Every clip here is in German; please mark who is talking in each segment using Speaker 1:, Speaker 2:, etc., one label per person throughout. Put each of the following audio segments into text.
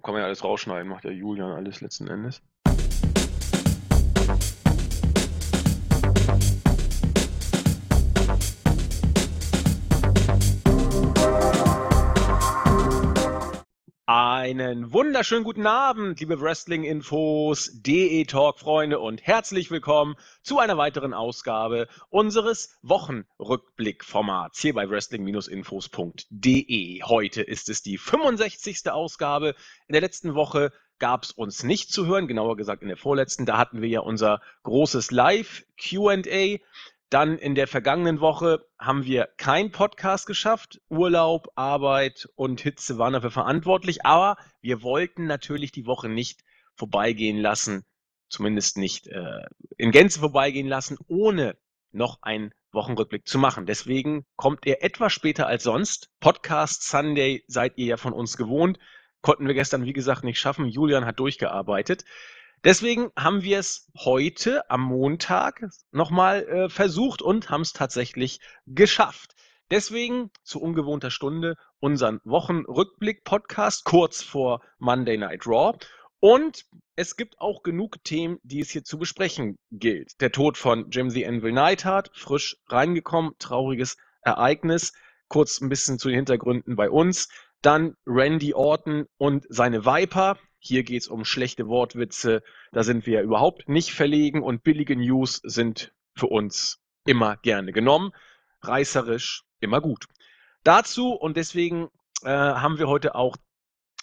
Speaker 1: Kann man ja alles rausschneiden, macht ja Julian alles letzten Endes. Einen wunderschönen guten Abend, liebe Wrestling-Infos, DE-Talk-Freunde und herzlich willkommen zu einer weiteren Ausgabe unseres Wochenrückblick-Formats hier bei wrestling-infos.de. Heute ist es die 65. Ausgabe. In der letzten Woche gab es uns nicht zu hören, genauer gesagt in der vorletzten. Da hatten wir ja unser großes Live-QA. Dann in der vergangenen Woche haben wir keinen Podcast geschafft. Urlaub, Arbeit und Hitze waren dafür verantwortlich. Aber wir wollten natürlich die Woche nicht vorbeigehen lassen, zumindest nicht äh, in Gänze vorbeigehen lassen, ohne noch einen Wochenrückblick zu machen. Deswegen kommt er etwas später als sonst. Podcast Sunday seid ihr ja von uns gewohnt. Konnten wir gestern, wie gesagt, nicht schaffen. Julian hat durchgearbeitet. Deswegen haben wir es heute am Montag nochmal äh, versucht und haben es tatsächlich geschafft. Deswegen zu ungewohnter Stunde unseren Wochenrückblick-Podcast kurz vor Monday Night Raw. Und es gibt auch genug Themen, die es hier zu besprechen gilt. Der Tod von Jim the Anvil Neidhart, frisch reingekommen, trauriges Ereignis. Kurz ein bisschen zu den Hintergründen bei uns. Dann Randy Orton und seine Viper. Hier geht es um schlechte Wortwitze. Da sind wir überhaupt nicht verlegen und billige News sind für uns immer gerne genommen. Reißerisch immer gut. Dazu und deswegen äh, haben wir heute auch,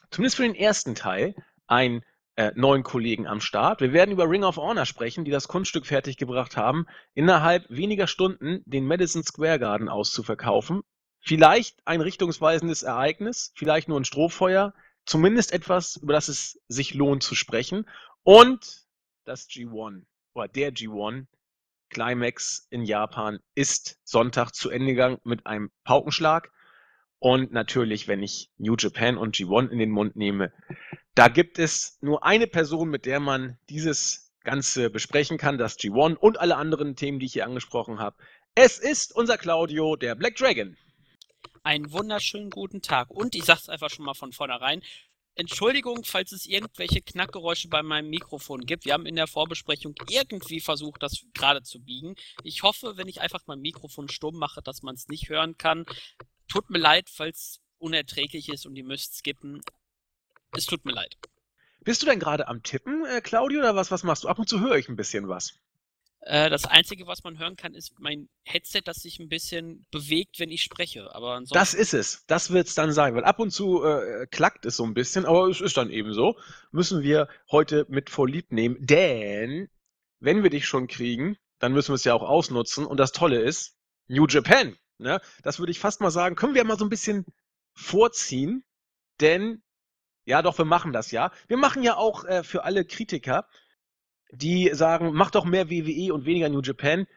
Speaker 1: zumindest für den ersten Teil, einen äh, neuen Kollegen am Start. Wir werden über Ring of Honor sprechen, die das Kunststück fertiggebracht haben, innerhalb weniger Stunden den Madison Square Garden auszuverkaufen. Vielleicht ein richtungsweisendes Ereignis, vielleicht nur ein Strohfeuer, zumindest etwas, über das es sich lohnt zu sprechen. Und das G1 oder der G1 Climax in Japan ist Sonntag zu Ende gegangen mit einem Paukenschlag. Und natürlich, wenn ich New Japan und G1 in den Mund nehme, da gibt es nur eine Person, mit der man dieses Ganze besprechen kann, das G1 und alle anderen Themen, die ich hier angesprochen habe. Es ist unser Claudio, der Black Dragon
Speaker 2: einen wunderschönen guten Tag. Und ich sag's einfach schon mal von vornherein. Entschuldigung, falls es irgendwelche Knackgeräusche bei meinem Mikrofon gibt. Wir haben in der Vorbesprechung irgendwie versucht, das gerade zu biegen. Ich hoffe, wenn ich einfach mein Mikrofon stumm mache, dass man es nicht hören kann. Tut mir leid, falls unerträglich ist und ihr müsst skippen. Es tut mir leid.
Speaker 1: Bist du denn gerade am Tippen, äh, Claudio, oder was, was machst du? Ab und zu höre ich ein bisschen was.
Speaker 2: Äh, das Einzige, was man hören kann, ist mein Headset, das sich ein bisschen bewegt, wenn ich spreche. Aber
Speaker 1: ansonsten... Das ist es. Das wird es dann sein, weil ab und zu äh, klackt es so ein bisschen, aber es ist dann eben so. Müssen wir heute mit vorlieb nehmen, denn wenn wir dich schon kriegen, dann müssen wir es ja auch ausnutzen. Und das Tolle ist, New Japan. Ne? Das würde ich fast mal sagen, können wir mal so ein bisschen vorziehen, denn ja, doch, wir machen das ja. Wir machen ja auch äh, für alle Kritiker die sagen, mach doch mehr WWE und weniger New Japan.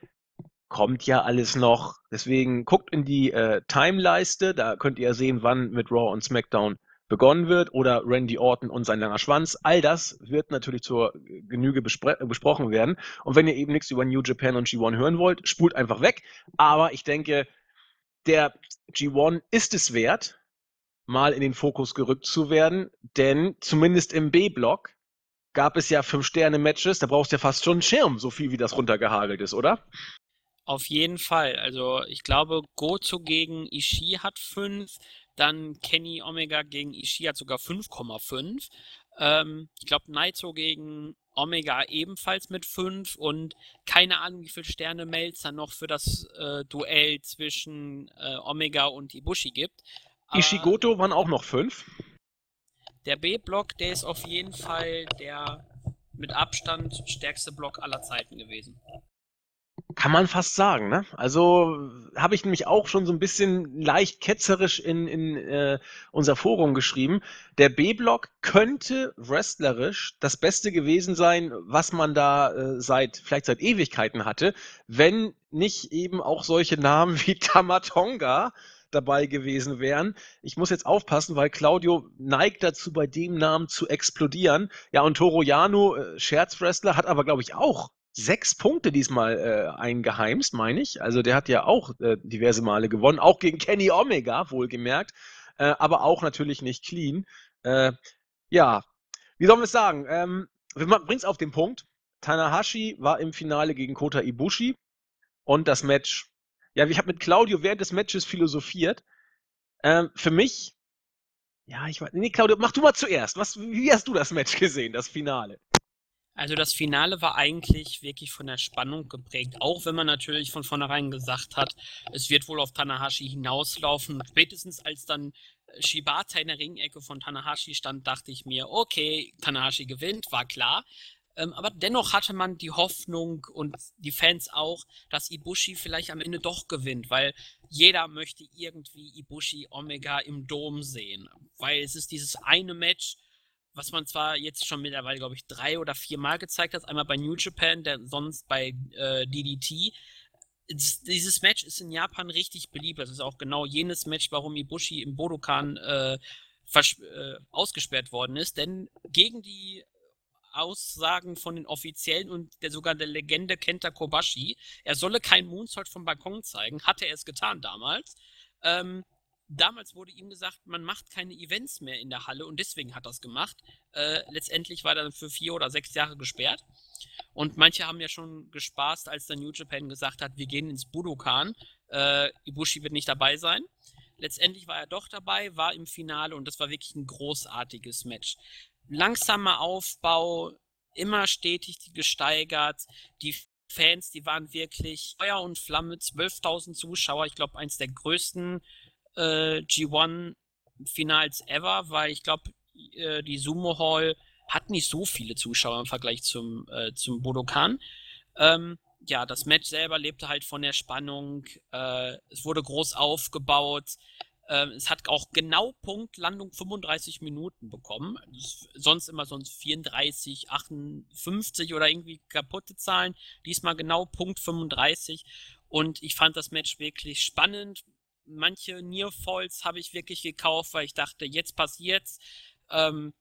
Speaker 1: Kommt ja alles noch. Deswegen guckt in die äh, Timeleiste, da könnt ihr sehen, wann mit Raw und SmackDown begonnen wird oder Randy Orton und sein langer Schwanz. All das wird natürlich zur Genüge besprochen werden. Und wenn ihr eben nichts über New Japan und G1 hören wollt, spult einfach weg. Aber ich denke, der G1 ist es wert, mal in den Fokus gerückt zu werden, denn zumindest im B-Block gab es ja Fünf-Sterne-Matches, da brauchst du ja fast schon einen Schirm, so viel wie das runtergehagelt ist, oder?
Speaker 2: Auf jeden Fall. Also ich glaube, Gozo gegen Ishii hat 5, dann Kenny Omega gegen Ishii hat sogar 5,5. Ähm, ich glaube, Naito gegen Omega ebenfalls mit 5 und keine Ahnung, wie viele Sterne Melzer noch für das äh, Duell zwischen äh, Omega und Ibushi gibt.
Speaker 1: Ishigoto waren auch noch 5.
Speaker 2: Der B-Block, der ist auf jeden Fall der mit Abstand stärkste Block aller Zeiten gewesen.
Speaker 1: Kann man fast sagen, ne? Also habe ich nämlich auch schon so ein bisschen leicht ketzerisch in, in äh, unser Forum geschrieben. Der B-Block könnte wrestlerisch das Beste gewesen sein, was man da äh, seit vielleicht seit Ewigkeiten hatte, wenn nicht eben auch solche Namen wie Tamatonga dabei gewesen wären. Ich muss jetzt aufpassen, weil Claudio neigt dazu, bei dem Namen zu explodieren. Ja, und Toro Yano, äh, Scherzwrestler, hat aber, glaube ich, auch sechs Punkte diesmal äh, eingeheimst, meine ich. Also der hat ja auch äh, diverse Male gewonnen, auch gegen Kenny Omega, wohlgemerkt, äh, aber auch natürlich nicht clean. Äh, Ja, wie sollen wir es sagen? Ähm, es auf den Punkt. Tanahashi war im Finale gegen Kota Ibushi und das Match. Ja, ich habe mit Claudio während des Matches philosophiert. Ähm, für mich, ja, ich weiß, nee, Claudio, mach du mal zuerst. Was, wie hast du das Match gesehen, das Finale?
Speaker 2: Also das Finale war eigentlich wirklich von der Spannung geprägt, auch wenn man natürlich von vornherein gesagt hat, es wird wohl auf Tanahashi hinauslaufen. Spätestens als dann Shibata in der Ringecke von Tanahashi stand, dachte ich mir, okay, Tanahashi gewinnt, war klar. Ähm, aber dennoch hatte man die Hoffnung und die Fans auch, dass Ibushi vielleicht am Ende doch gewinnt, weil jeder möchte irgendwie Ibushi Omega im Dom sehen. Weil es ist dieses eine Match, was man zwar jetzt schon mittlerweile, glaube ich, drei oder vier Mal gezeigt hat. Einmal bei New Japan, der sonst bei äh, DDT. Dieses Match ist in Japan richtig beliebt. Das ist auch genau jenes Match, warum Ibushi im Bodokan äh, äh, ausgesperrt worden ist. Denn gegen die Aussagen von den Offiziellen und der sogar der Legende Kenta Kobashi, er solle kein Moonsault vom Balkon zeigen, hatte er es getan damals. Ähm, damals wurde ihm gesagt, man macht keine Events mehr in der Halle und deswegen hat er es gemacht. Äh, letztendlich war er dann für vier oder sechs Jahre gesperrt. Und manche haben ja schon gespaßt, als der New Japan gesagt hat, wir gehen ins Budokan. Äh, Ibushi wird nicht dabei sein. Letztendlich war er doch dabei, war im Finale und das war wirklich ein großartiges Match langsamer Aufbau, immer stetig gesteigert. Die Fans, die waren wirklich Feuer und Flamme, 12.000 Zuschauer, ich glaube, eins der größten äh, G1-Finals ever, weil ich glaube, äh, die Sumo Hall hat nicht so viele Zuschauer im Vergleich zum, äh, zum Budokan. Ähm, ja, das Match selber lebte halt von der Spannung. Äh, es wurde groß aufgebaut. Ähm, es hat auch genau Punkt Landung 35 Minuten bekommen. Sonst immer sonst 34, 58 oder irgendwie kaputte Zahlen. Diesmal genau Punkt 35. Und ich fand das Match wirklich spannend. Manche Nearfalls habe ich wirklich gekauft, weil ich dachte, jetzt passiert's. Ähm,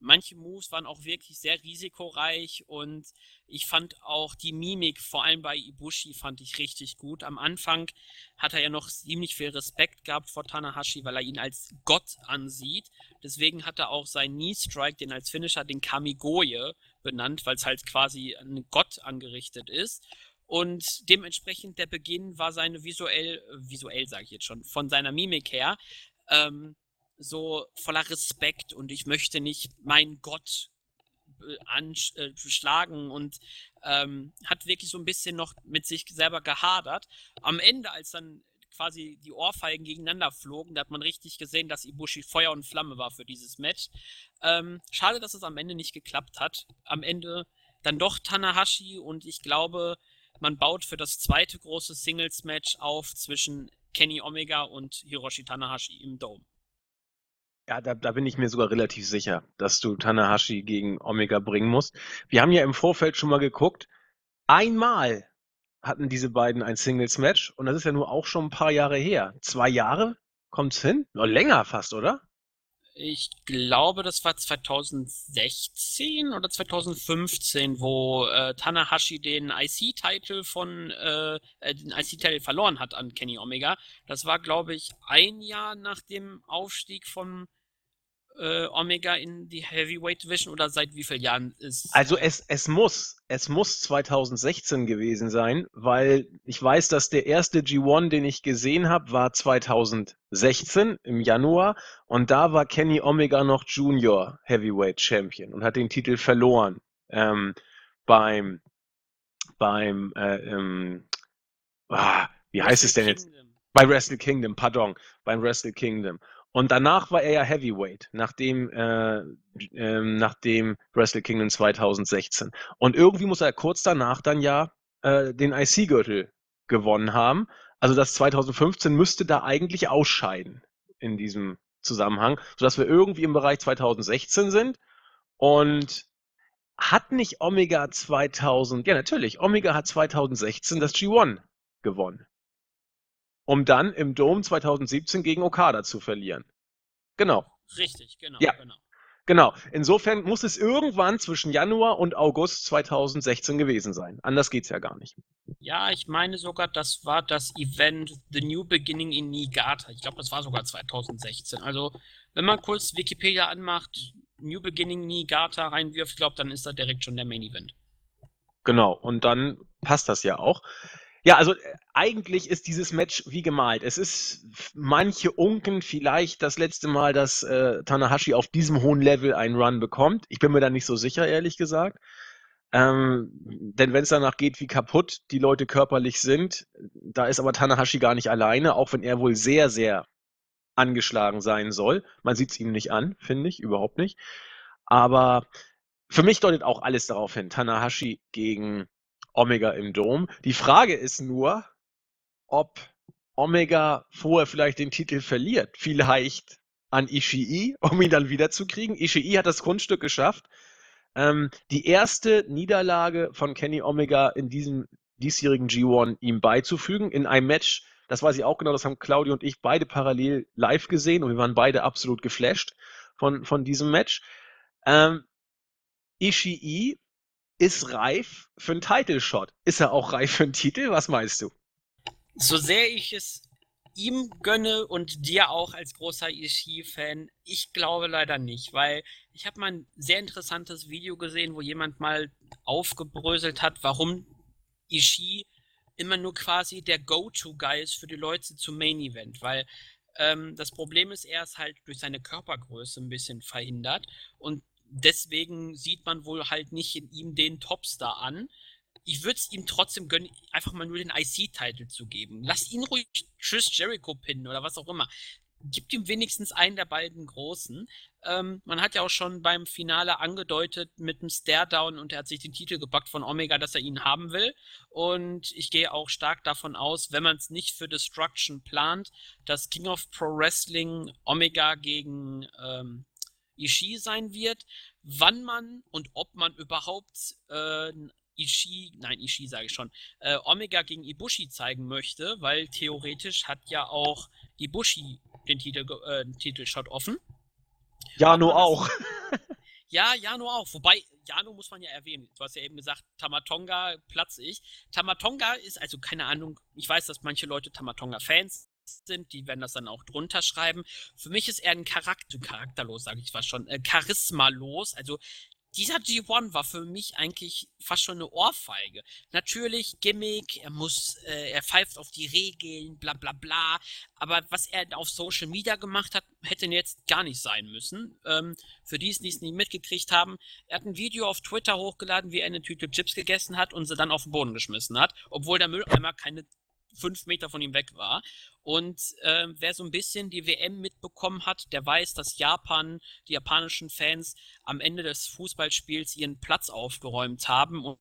Speaker 2: manche Moves waren auch wirklich sehr risikoreich und ich fand auch die Mimik, vor allem bei Ibushi, fand ich richtig gut. Am Anfang hat er ja noch ziemlich viel Respekt gehabt vor Tanahashi, weil er ihn als Gott ansieht. Deswegen hat er auch seinen Knee Strike, den als Finisher den Kamigoye benannt, weil es halt quasi ein Gott angerichtet ist. Und dementsprechend der Beginn war seine visuell, visuell sage ich jetzt schon, von seiner Mimik her, ähm, so voller Respekt und ich möchte nicht meinen Gott äh, anschlagen äh, und ähm, hat wirklich so ein bisschen noch mit sich selber gehadert. Am Ende, als dann quasi die Ohrfeigen gegeneinander flogen, da hat man richtig gesehen, dass Ibushi Feuer und Flamme war für dieses Match. Ähm, schade, dass es am Ende nicht geklappt hat. Am Ende dann doch Tanahashi und ich glaube, man baut für das zweite große Singles-Match auf zwischen Kenny Omega und Hiroshi Tanahashi im Dome.
Speaker 1: Ja, da, da bin ich mir sogar relativ sicher, dass du Tanahashi gegen Omega bringen musst. Wir haben ja im Vorfeld schon mal geguckt. Einmal hatten diese beiden ein Singles-Match und das ist ja nur auch schon ein paar Jahre her. Zwei Jahre? Kommt's hin? Noch länger fast, oder?
Speaker 2: Ich glaube, das war 2016 oder 2015, wo äh, Tanahashi den IC-Titel von äh, äh den IC-Titel verloren hat an Kenny Omega. Das war, glaube ich, ein Jahr nach dem Aufstieg von äh, Omega in die Heavyweight Division oder seit wie vielen Jahren ist?
Speaker 1: Also es, es muss, es muss 2016 gewesen sein, weil ich weiß, dass der erste G1, den ich gesehen habe, war 2016 im Januar und da war Kenny Omega noch Junior Heavyweight Champion und hat den Titel verloren ähm, beim beim äh, ähm, ah, wie heißt es denn jetzt? Bei Wrestle Kingdom, pardon, beim Wrestle Kingdom. Und danach war er ja Heavyweight, nachdem, äh, äh, nachdem Wrestle Kingdom 2016. Und irgendwie muss er kurz danach dann ja äh, den IC-Gürtel gewonnen haben. Also das 2015 müsste da eigentlich ausscheiden in diesem Zusammenhang, sodass wir irgendwie im Bereich 2016 sind. Und hat nicht Omega 2000, ja natürlich, Omega hat 2016 das G1 gewonnen um dann im Dom 2017 gegen Okada zu verlieren. Genau.
Speaker 2: Richtig, genau.
Speaker 1: Ja. genau. Genau. Insofern muss es irgendwann zwischen Januar und August 2016 gewesen sein. Anders geht's ja gar nicht.
Speaker 2: Ja, ich meine sogar, das war das Event The New Beginning in Niigata. Ich glaube, das war sogar 2016. Also, wenn man kurz Wikipedia anmacht, New Beginning Niigata reinwirft, ich glaube, dann ist da direkt schon der Main Event.
Speaker 1: Genau, und dann passt das ja auch. Ja, also äh, eigentlich ist dieses Match wie gemalt. Es ist manche unken vielleicht das letzte Mal, dass äh, Tanahashi auf diesem hohen Level einen Run bekommt. Ich bin mir da nicht so sicher, ehrlich gesagt. Ähm, denn wenn es danach geht, wie kaputt die Leute körperlich sind, da ist aber Tanahashi gar nicht alleine, auch wenn er wohl sehr, sehr angeschlagen sein soll. Man sieht es ihm nicht an, finde ich, überhaupt nicht. Aber für mich deutet auch alles darauf hin. Tanahashi gegen Omega im Dom. Die Frage ist nur, ob Omega vorher vielleicht den Titel verliert. Vielleicht an Ishii, um ihn dann wiederzukriegen. Ishii hat das Grundstück geschafft. Ähm, die erste Niederlage von Kenny Omega in diesem diesjährigen G1 ihm beizufügen, in einem Match, das weiß ich auch genau, das haben Claudio und ich beide parallel live gesehen und wir waren beide absolut geflasht von, von diesem Match. Ähm, Ishii ist reif für einen Title Shot. Ist er auch reif für einen Titel? Was meinst du?
Speaker 2: So sehr ich es ihm gönne und dir auch als großer Ishii-Fan, ich glaube leider nicht, weil ich habe mal ein sehr interessantes Video gesehen, wo jemand mal aufgebröselt hat, warum Ishii immer nur quasi der Go-To-Guy ist für die Leute zum Main-Event, weil ähm, das Problem ist, er ist halt durch seine Körpergröße ein bisschen verhindert und deswegen sieht man wohl halt nicht in ihm den Topstar an. Ich würde es ihm trotzdem gönnen, einfach mal nur den IC-Titel zu geben. Lass ihn ruhig Chris Jericho pinnen oder was auch immer. Gibt ihm wenigstens einen der beiden Großen. Ähm, man hat ja auch schon beim Finale angedeutet mit einem Stare-Down und er hat sich den Titel gepackt von Omega, dass er ihn haben will. Und ich gehe auch stark davon aus, wenn man es nicht für Destruction plant, dass King of Pro Wrestling Omega gegen ähm, Ishii sein wird, wann man und ob man überhaupt äh, Ishii, nein, Ishii sage ich schon, äh, Omega gegen Ibushi zeigen möchte, weil theoretisch hat ja auch Ibushi den Titel, äh, Titelshot offen.
Speaker 1: Jano auch.
Speaker 2: ja, Jano auch. Wobei, Jano muss man ja erwähnen. Du hast ja eben gesagt, Tamatonga platze ich. Tamatonga ist, also keine Ahnung, ich weiß, dass manche Leute Tamatonga-Fans sind, die werden das dann auch drunter schreiben. Für mich ist er ein Charakter, charakterlos, sage ich was schon, äh, charismalos. Also dieser G1 war für mich eigentlich fast schon eine Ohrfeige. Natürlich Gimmick, er muss, äh, er pfeift auf die Regeln, bla bla bla. Aber was er auf Social Media gemacht hat, hätte jetzt gar nicht sein müssen. Ähm, für die, die es nicht mitgekriegt haben, er hat ein Video auf Twitter hochgeladen, wie er eine Tüte Chips gegessen hat und sie dann auf den Boden geschmissen hat, obwohl der Mülleimer keine fünf Meter von ihm weg war. Und äh, wer so ein bisschen die WM mitbekommen hat, der weiß, dass Japan, die japanischen Fans am Ende des Fußballspiels ihren Platz aufgeräumt haben und,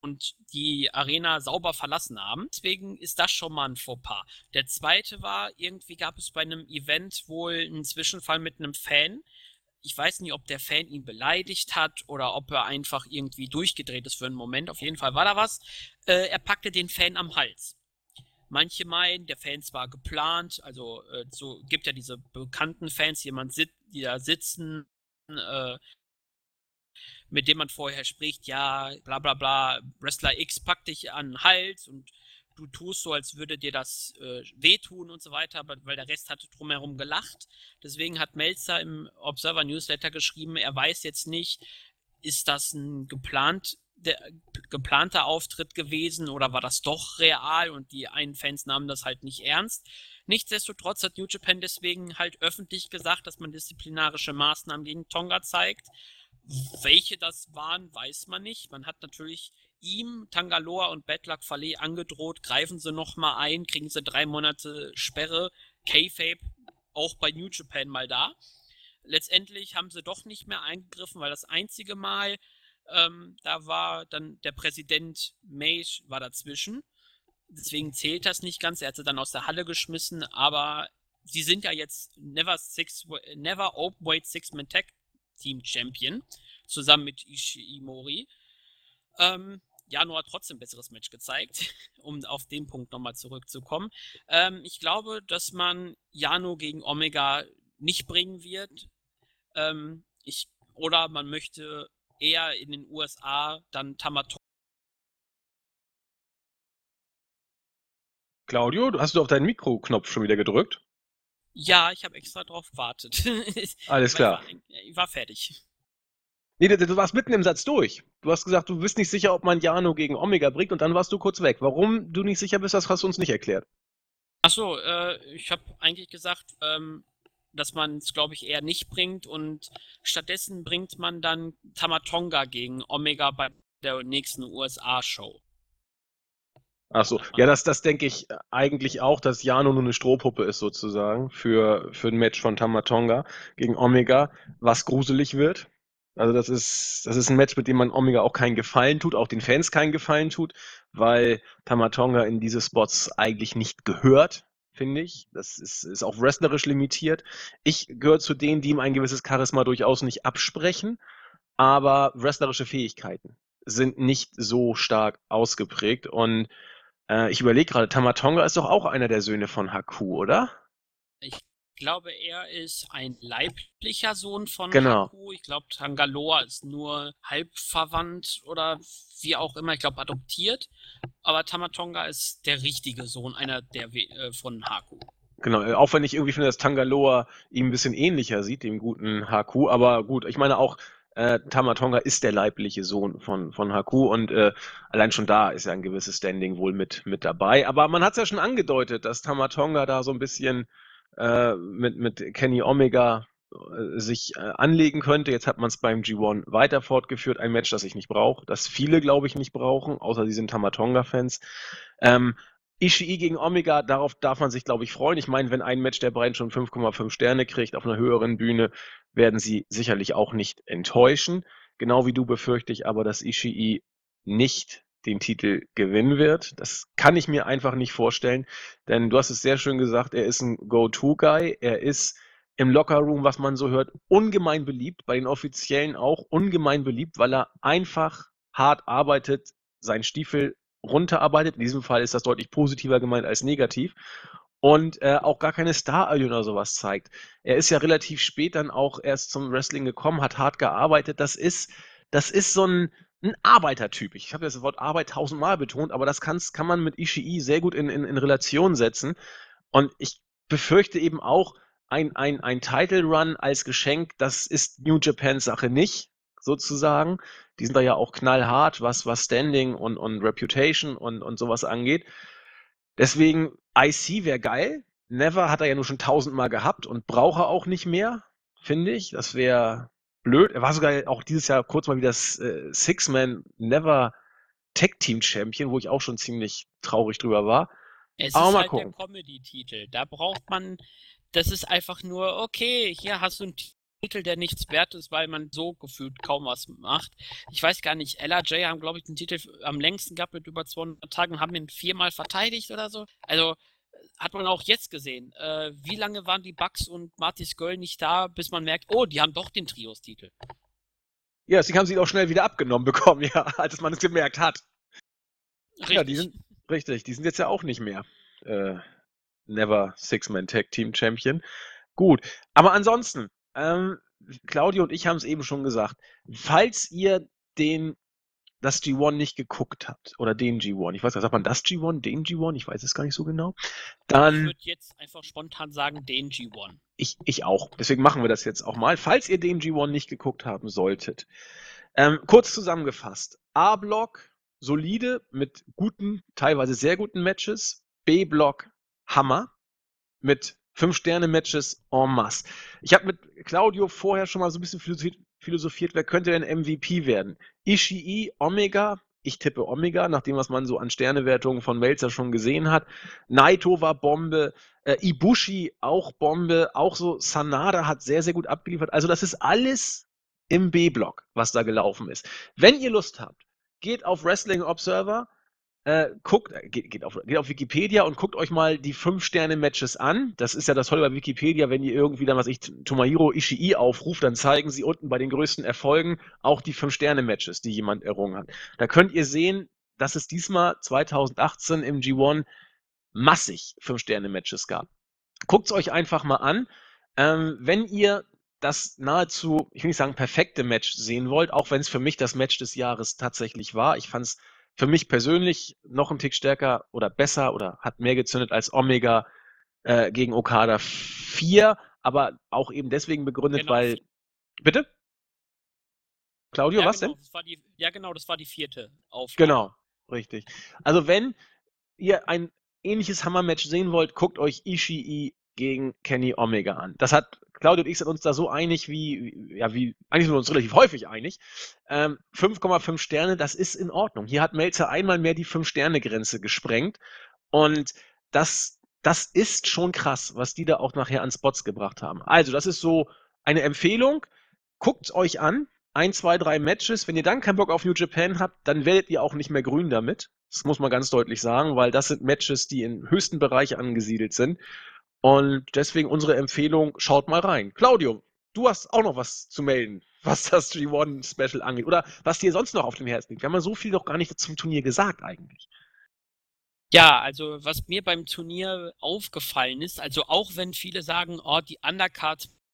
Speaker 2: und die Arena sauber verlassen haben. Deswegen ist das schon mal ein Fauxpas. Der zweite war, irgendwie gab es bei einem Event wohl einen Zwischenfall mit einem Fan. Ich weiß nicht, ob der Fan ihn beleidigt hat oder ob er einfach irgendwie durchgedreht ist für einen Moment. Auf jeden Fall war da was. Äh, er packte den Fan am Hals. Manche meinen, der Fans war geplant, also äh, so gibt ja diese bekannten Fans, jemand sit die da sitzen, äh, mit dem man vorher spricht, ja, bla bla bla, Wrestler X packt dich an den Hals und du tust so, als würde dir das äh, wehtun und so weiter, aber, weil der Rest hatte drumherum gelacht. Deswegen hat Melzer im Observer Newsletter geschrieben, er weiß jetzt nicht, ist das ein geplant der geplante Auftritt gewesen oder war das doch real und die einen Fans nahmen das halt nicht ernst. Nichtsdestotrotz hat New Japan deswegen halt öffentlich gesagt, dass man disziplinarische Maßnahmen gegen Tonga zeigt. Welche das waren, weiß man nicht. Man hat natürlich ihm, Tangaloa und Bedlak Fale angedroht, greifen sie nochmal ein, kriegen sie drei Monate Sperre, K-Fape auch bei New Japan mal da. Letztendlich haben sie doch nicht mehr eingegriffen, weil das einzige Mal, ähm, da war dann der Präsident Mage war dazwischen. Deswegen zählt das nicht ganz. Er hat sie dann aus der Halle geschmissen, aber sie sind ja jetzt Never Six, Never Openweight Six-Man Tag Team Champion, zusammen mit Ishimori. Ähm, Jano hat trotzdem ein besseres Match gezeigt, um auf den Punkt nochmal zurückzukommen. Ähm, ich glaube, dass man Jano gegen Omega nicht bringen wird. Ähm, ich, oder man möchte eher in den USA dann Tamatonga.
Speaker 1: Claudio, hast du auf deinen Mikroknopf schon wieder gedrückt?
Speaker 2: Ja, ich habe extra drauf gewartet.
Speaker 1: Alles klar.
Speaker 2: Ich war, ich war fertig.
Speaker 1: Nee, du, du, warst mitten im Satz durch. Du hast gesagt, du bist nicht sicher, ob man Jano gegen Omega bringt und dann warst du kurz weg. Warum du nicht sicher bist, das hast du uns nicht erklärt.
Speaker 2: Achso, äh, ich habe eigentlich gesagt, ähm, dass man es, glaube ich, eher nicht bringt und stattdessen bringt man dann Tamatonga gegen Omega bei der nächsten USA-Show.
Speaker 1: Ach so, ja, das, das denke ich eigentlich auch, dass Jano nur eine Strohpuppe ist sozusagen für, für ein Match von Tamatonga gegen Omega, was gruselig wird. Also das ist, das ist ein Match, mit dem man Omega auch keinen Gefallen tut, auch den Fans keinen Gefallen tut, weil Tamatonga in diese Spots eigentlich nicht gehört, finde ich. Das ist, ist auch wrestlerisch limitiert. Ich gehöre zu denen, die ihm ein gewisses Charisma durchaus nicht absprechen, aber wrestlerische Fähigkeiten sind nicht so stark ausgeprägt und äh, ich überlege gerade, Tamatonga ist doch auch einer der Söhne von Haku, oder?
Speaker 2: Ich glaube, er ist ein leiblicher Sohn von
Speaker 1: Genau.
Speaker 2: Haku. Ich glaube, Tangaloa ist nur halb verwandt oder wie auch immer. Ich glaube, adoptiert. Aber Tamatonga ist der richtige Sohn, einer der äh, von Haku.
Speaker 1: Genau, äh, auch wenn ich irgendwie finde, dass Tangaloa ihm ein bisschen ähnlicher sieht, dem guten Haku, aber gut, ich meine auch, äh, Tamatonga ist der leibliche Sohn von, von Haku und äh, allein schon da ist ja ein gewisses Standing wohl mit, mit dabei. Aber man hat es ja schon angedeutet, dass Tamatonga da so ein bisschen äh, mit, mit Kenny Omega äh, sich äh, anlegen könnte. Jetzt hat man es beim G1 weiter fortgeführt, ein Match, das ich nicht brauche, das viele, glaube ich, nicht brauchen, außer die sind Tamatonga-Fans. Ähm, Ishii gegen Omega, darauf darf man sich, glaube ich, freuen. Ich meine, wenn ein Match der beiden schon 5,5 Sterne kriegt auf einer höheren Bühne, werden sie sicherlich auch nicht enttäuschen. Genau wie du befürchte ich aber, dass Ishii nicht den Titel gewinnen wird. Das kann ich mir einfach nicht vorstellen, denn du hast es sehr schön gesagt, er ist ein Go-To-Guy, er ist im Lockerroom, was man so hört, ungemein beliebt, bei den Offiziellen auch ungemein beliebt, weil er einfach hart arbeitet, seinen Stiefel runterarbeitet. In diesem Fall ist das deutlich positiver gemeint als negativ. Und äh, auch gar keine Star-Allure oder sowas zeigt. Er ist ja relativ spät dann auch erst zum Wrestling gekommen, hat hart gearbeitet. Das ist, das ist so ein, ein Arbeitertyp. Ich habe das Wort Arbeit tausendmal betont, aber das kann's, kann man mit Ishii sehr gut in, in, in Relation setzen. Und ich befürchte eben auch, ein, ein, ein Title Run als Geschenk, das ist New Japans Sache nicht, sozusagen. Die sind da ja auch knallhart, was, was Standing und, und Reputation und, und sowas angeht. Deswegen, IC wäre geil. Never hat er ja nur schon tausendmal gehabt und braucht er auch nicht mehr, finde ich. Das wäre blöd. Er war sogar auch dieses Jahr kurz mal wieder das äh, Six-Man Never Tag Team Champion, wo ich auch schon ziemlich traurig drüber war.
Speaker 2: Es
Speaker 1: Aber
Speaker 2: ist halt
Speaker 1: gucken.
Speaker 2: der Comedy-Titel. Da braucht man, das ist einfach nur, okay, hier hast du einen Titel, der nichts wert ist, weil man so gefühlt kaum was macht. Ich weiß gar nicht, LRJ haben, glaube ich, den Titel am längsten gehabt mit über 200 Tagen, haben ihn viermal verteidigt oder so. Also hat man auch jetzt gesehen. Äh, wie lange waren die Bucks und Marty Skull nicht da, bis man merkt, oh, die haben doch den Trios-Titel.
Speaker 1: Ja, deswegen haben sie ihn auch schnell wieder abgenommen bekommen, ja, als man es gemerkt hat.
Speaker 2: Richtig.
Speaker 1: Ja, die sind, richtig, die sind jetzt ja auch nicht mehr äh, Never Six-Man Tag Team Champion. Gut, aber ansonsten, ähm, Claudio und ich haben es eben schon gesagt, falls ihr den das G1 nicht geguckt habt oder den G1, ich weiß nicht, sagt man das G1, den G1, ich weiß es gar nicht so genau,
Speaker 2: ich
Speaker 1: dann
Speaker 2: würde jetzt einfach spontan sagen, den G1.
Speaker 1: ich, ich auch. Deswegen machen wir das jetzt auch mal. Falls ihr den G1 nicht geguckt haben solltet. Ähm, kurz zusammengefasst. A-Block solide mit guten, teilweise sehr guten Matches. B-Block Hammer mit 5-Sterne-Matches en masse. Ich habe mit Claudio vorher schon mal so ein bisschen philosophiert, philosophiert, wer könnte denn MVP werden? Ishii, Omega. Ich tippe Omega, nach dem, was man so an Sternewertungen von Melzer schon gesehen hat. Naito war Bombe. Äh, Ibushi auch Bombe. Auch so Sanada hat sehr, sehr gut abgeliefert. Also das ist alles im B-Block, was da gelaufen ist. Wenn ihr Lust habt, geht auf Wrestling Observer, äh, guckt, äh, geht, geht, auf, geht auf Wikipedia und guckt euch mal die 5-Sterne-Matches an. Das ist ja das Tolle bei Wikipedia, wenn ihr irgendwie dann, was ich, Tomohiro Ishii aufruft, dann zeigen sie unten bei den größten Erfolgen auch die 5-Sterne-Matches, die jemand errungen hat. Da könnt ihr sehen, dass es diesmal 2018 im G1 massig 5-Sterne-Matches gab. Guckt es euch einfach mal an. Ähm, wenn ihr das nahezu, ich will nicht sagen perfekte Match sehen wollt, auch wenn es für mich das Match des Jahres tatsächlich war. Ich fand es für mich persönlich noch einen Tick stärker oder besser oder hat mehr gezündet als Omega äh, gegen Okada 4, aber auch eben deswegen begründet,
Speaker 2: Genau,
Speaker 1: weil. Bitte? Claudio,
Speaker 2: ja,
Speaker 1: was
Speaker 2: genau,
Speaker 1: denn?
Speaker 2: Das war die, ja, genau, das war die vierte Aufnahme.
Speaker 1: Genau, richtig. Also wenn ihr ein ähnliches Hammer-Match sehen wollt, guckt euch Ishii gegen Kenny Omega an. Das hat Claudio und ich sind uns da so einig wie, ja, wie, eigentlich sind wir uns relativ häufig einig. Ähm, 5,5 Sterne, das ist in Ordnung. Hier hat Melzer einmal mehr die 5-Sterne-Grenze gesprengt. Und das, das ist schon krass, was die da auch nachher an Spots gebracht haben. Also, das ist so eine Empfehlung. Guckt's euch an. Ein, zwei, drei Matches. Wenn ihr dann keinen Bock auf New Japan habt, dann werdet ihr auch nicht mehr grün damit. Das muss man ganz deutlich sagen, weil das sind Matches, die im höchsten Bereich angesiedelt sind. Und deswegen unsere Empfehlung, schaut mal rein. Claudio, du hast auch noch was zu melden, was das G1 Special angeht. Oder was dir sonst noch auf dem Herzen liegt. Wir haben ja so viel doch gar nicht zum Turnier gesagt eigentlich.
Speaker 2: Ja, also was mir beim Turnier aufgefallen ist, also auch wenn viele sagen, oh, die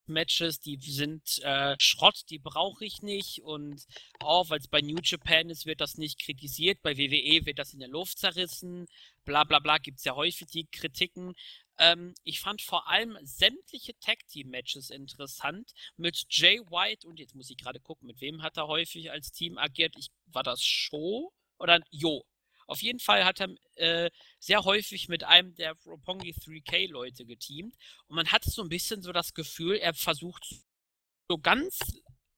Speaker 2: Undercard-Matches, die sind äh, Schrott, die brauche ich nicht und auch weil es bei New Japan ist, wird das nicht kritisiert, bei WWE wird das in der Luft zerrissen, bla bla bla, gibt es ja häufig die Kritiken. Ähm, ich fand vor allem sämtliche Tag-Team-Matches interessant mit Jay White und jetzt muss ich gerade gucken, mit wem hat er häufig als Team agiert? Ich, war das Show oder Jo? Auf jeden Fall hat er äh, sehr häufig mit einem der Roppongi 3K-Leute geteamt. Und man hatte so ein bisschen so das Gefühl, er versucht so ganz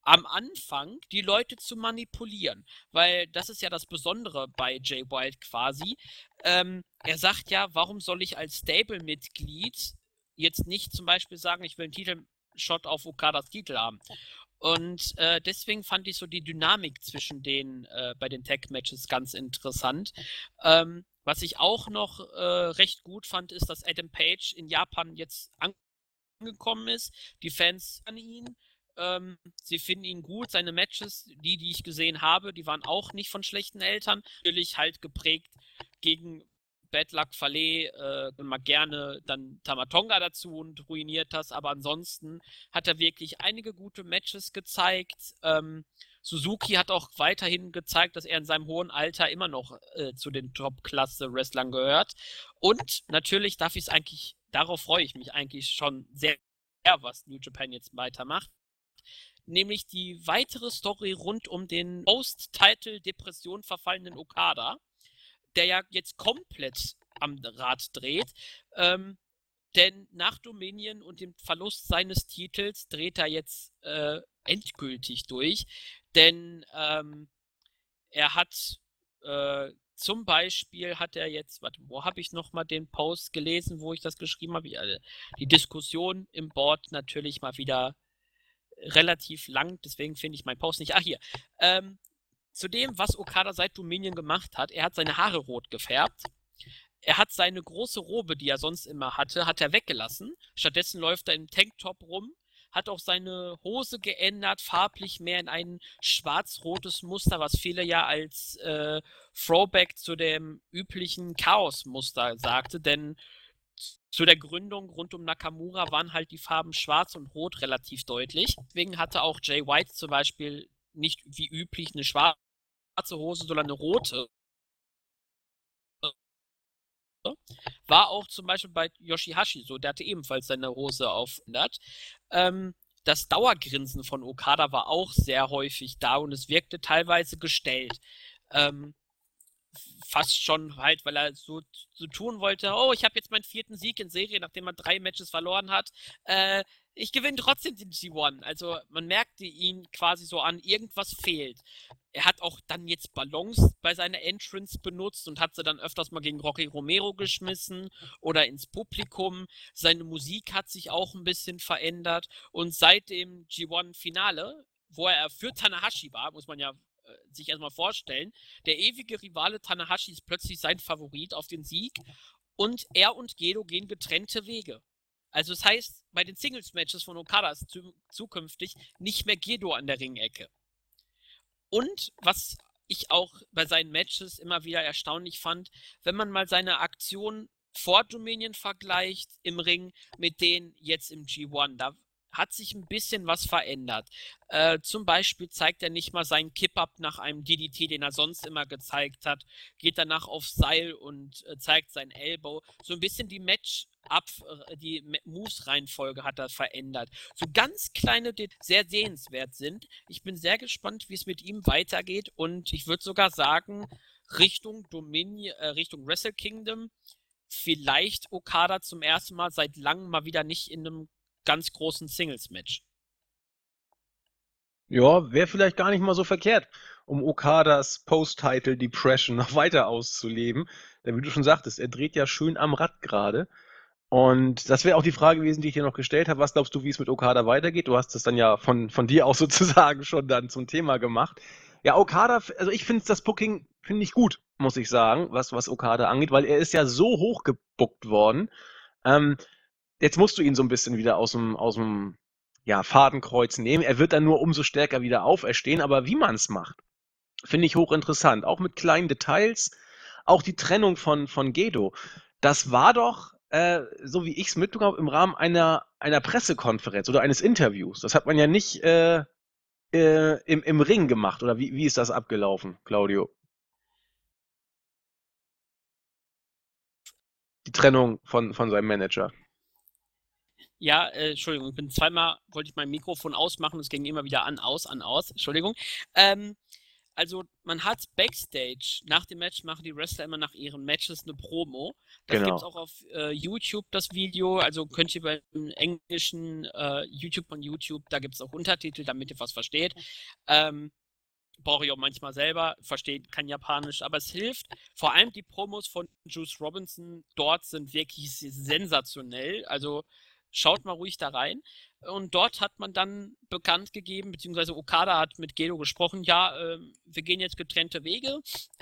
Speaker 2: am Anfang die Leute zu manipulieren. Weil das ist ja das Besondere bei Jay White quasi. Ähm, er sagt ja, warum soll ich als Stable-Mitglied jetzt nicht zum Beispiel sagen, ich will einen Titelshot auf Okadas Titel haben. Und äh, deswegen fand ich so die Dynamik zwischen den äh, bei den Tag-Matches ganz interessant. Ähm, was ich auch noch äh, recht gut fand, ist, dass Adam Page in Japan jetzt angekommen ist. Die Fans an ihn. Ähm, sie finden ihn gut. Seine Matches, die, die ich gesehen habe, die waren auch nicht von schlechten Eltern. Natürlich halt geprägt gegen Bad Luck Fale äh, mal gerne dann Tamatonga dazu und ruiniert das, aber ansonsten hat er wirklich einige gute Matches gezeigt. Ähm, Suzuki hat auch weiterhin gezeigt, dass er in seinem hohen Alter immer noch äh, zu den Top-Klasse-Wrestlern gehört. Und natürlich darf ich es eigentlich, darauf freue ich mich eigentlich schon sehr, was New Japan jetzt weitermacht. Nämlich die weitere Story rund um den Post-Title-Depression verfallenen Okada der ja jetzt komplett am Rad dreht. Ähm, denn nach Dominion und dem Verlust seines Titels dreht er jetzt äh, endgültig durch. Denn ähm, er hat äh, zum Beispiel hat er jetzt, warte, wo habe ich nochmal den Post gelesen, wo ich das geschrieben habe? Die Diskussion im Board natürlich mal wieder relativ lang, deswegen finde ich meinen Post nicht. Ah, hier. Ähm, zu dem, was Okada seit Dominion gemacht hat. Er hat seine Haare rot gefärbt. Er hat seine große Robe, die er sonst immer hatte, hat er weggelassen. Stattdessen läuft er im Tanktop rum, hat auch seine Hose geändert, farblich mehr in ein schwarz-rotes Muster, was viele ja als äh, Throwback zu dem üblichen Chaos-Muster sagte, denn zu der Gründung rund um Nakamura waren halt die Farben schwarz und rot relativ deutlich. Deswegen hatte auch Jay White zum Beispiel nicht wie üblich eine schwarze Hose, sondern eine rote. War auch zum Beispiel bei Yoshihashi so, der hatte ebenfalls seine Hose aufändert. Ähm, das Dauergrinsen von Okada war auch sehr häufig da und es wirkte teilweise gestellt. Ähm, fast schon halt, weil er so, so tun wollte, oh, ich habe jetzt meinen vierten Sieg in Serie, nachdem er drei Matches verloren hat. Äh, ich gewinne trotzdem den G1. Also man merkte ihn quasi so an, irgendwas fehlt. Er hat auch dann jetzt Ballons bei seiner Entrance benutzt und hat sie dann öfters mal gegen Rocky Romero geschmissen oder ins Publikum. Seine Musik hat sich auch ein bisschen verändert und seit dem G1-Finale, wo er für Tanahashi war, muss man ja äh, sich erstmal vorstellen, der ewige Rivale Tanahashi ist plötzlich sein Favorit auf den Sieg und er und Gedo gehen getrennte Wege. Also das heißt, bei den Singles-Matches von Okada ist zu, zukünftig nicht mehr Gedo an der Ringecke. Und was ich auch bei seinen Matches immer wieder erstaunlich fand, wenn man mal seine Aktion vor Dominion vergleicht im Ring mit denen jetzt im G1, da hat sich ein bisschen was verändert. Äh, zum Beispiel zeigt er nicht mal seinen Kip-Up nach einem DDT, den er sonst immer gezeigt hat, geht danach aufs Seil und äh, zeigt sein Elbow. So ein bisschen die Match Ab, äh, die Moves-Reihenfolge hat er verändert. So ganz kleine, die sehr sehenswert sind. Ich bin sehr gespannt, wie es mit ihm weitergeht und ich würde sogar sagen, Richtung Dominion, äh, Richtung Wrestle Kingdom, vielleicht Okada zum ersten Mal seit langem mal wieder nicht in einem ganz großen Singles-Match.
Speaker 1: Ja, wäre vielleicht gar nicht mal so verkehrt, um Okadas Post-Title Depression noch weiter auszuleben. Denn wie du schon sagtest, er dreht ja schön am Rad gerade. Und das wäre auch die Frage gewesen, die ich dir noch gestellt habe. Was glaubst du, wie es mit Okada weitergeht? Du hast es dann ja von, von dir aus sozusagen schon dann zum Thema gemacht. Ja, Okada, also ich finde das Booking, finde ich gut, muss ich sagen, was, was Okada angeht, weil er ist ja so hoch gebuckt worden. Ähm, jetzt musst du ihn so ein bisschen wieder aus dem, aus dem ja, Fadenkreuz nehmen. Er wird dann nur umso stärker wieder auferstehen, aber wie man es macht, finde ich hochinteressant. Auch mit kleinen Details, auch die Trennung von, von Gedo. Das war doch, äh, so wie ich es mitbekommen habe, im Rahmen einer, einer Pressekonferenz oder eines Interviews. Das hat man ja nicht äh, äh, im, im Ring gemacht. Oder wie, wie ist das abgelaufen, Claudio? Die Trennung von, von seinem Manager.
Speaker 2: Ja, äh, Entschuldigung, ich bin zweimal, wollte ich mein Mikrofon ausmachen, es ging immer wieder an, aus, an, aus, Entschuldigung. Ähm, also man hat Backstage, nach dem Match machen die Wrestler immer nach ihren Matches eine Promo. Das genau. gibt es auch auf äh, YouTube, das Video. Also könnt ihr bei dem englischen äh, YouTube von YouTube, da gibt es auch Untertitel, damit ihr was versteht. Ähm, brauche ich auch manchmal selber, verstehe kein Japanisch, aber es hilft. Vor allem die Promos von Juice Robinson dort sind wirklich sensationell. Also Schaut mal ruhig da rein. Und dort hat man dann bekannt gegeben, beziehungsweise Okada hat mit Gedo gesprochen, ja, äh, wir gehen jetzt getrennte Wege,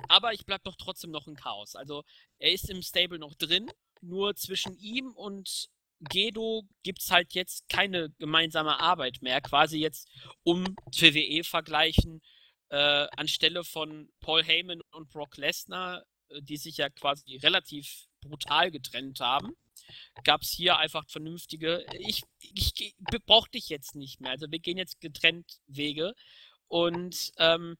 Speaker 2: aber ich bleibe doch trotzdem noch im Chaos. Also er ist im Stable noch drin, nur zwischen ihm und Gedo gibt es halt jetzt keine gemeinsame Arbeit mehr, quasi jetzt um WWE vergleichen, äh, anstelle von Paul Heyman und Brock Lesnar, äh, die sich ja quasi relativ brutal getrennt haben gab es hier einfach vernünftige, ich, ich, ich brauche dich jetzt nicht mehr. Also wir gehen jetzt getrennt Wege. Und ähm,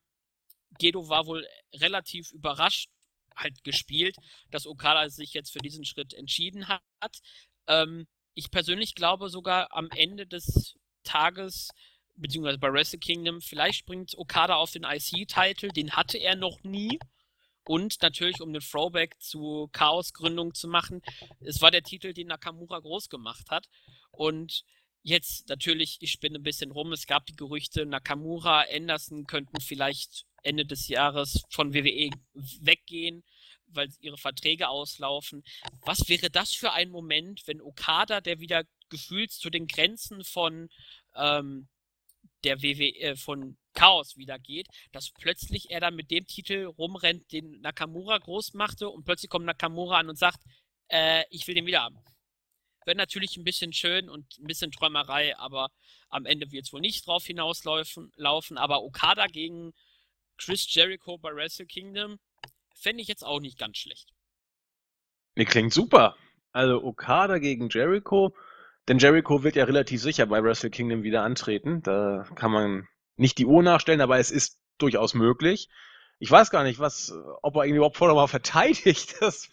Speaker 2: Gedo war wohl relativ überrascht, halt gespielt, dass Okada sich jetzt für diesen Schritt entschieden hat. Ähm, ich persönlich glaube sogar am Ende des Tages, beziehungsweise bei Wrestle Kingdom, vielleicht springt Okada auf den IC-Titel, den hatte er noch nie. Und natürlich, um den Throwback zu Chaos-Gründung zu machen, es war der Titel, den Nakamura groß gemacht hat. Und jetzt natürlich, ich spinne ein bisschen rum, es gab die Gerüchte, Nakamura, Anderson könnten vielleicht Ende des Jahres von WWE weggehen, weil ihre Verträge auslaufen. Was wäre das für ein Moment, wenn Okada, der wieder gefühlt zu den Grenzen von ähm, der WWE, äh, von Chaos wieder geht, dass plötzlich er dann mit dem Titel rumrennt, den Nakamura groß machte und plötzlich kommt Nakamura an und sagt, äh, ich will den wieder haben. Wäre natürlich ein bisschen schön und ein bisschen Träumerei, aber am Ende wird es wohl nicht drauf hinauslaufen. Laufen. Aber Okada gegen Chris Jericho bei Wrestle Kingdom fände ich jetzt auch nicht ganz schlecht.
Speaker 1: Nee, klingt super. Also Okada gegen Jericho, denn Jericho wird ja relativ sicher bei Wrestle Kingdom wieder antreten. Da kann man nicht die Uhr nachstellen, aber es ist durchaus möglich. Ich weiß gar nicht, was, ob er ihn überhaupt vorher mal verteidigt. Das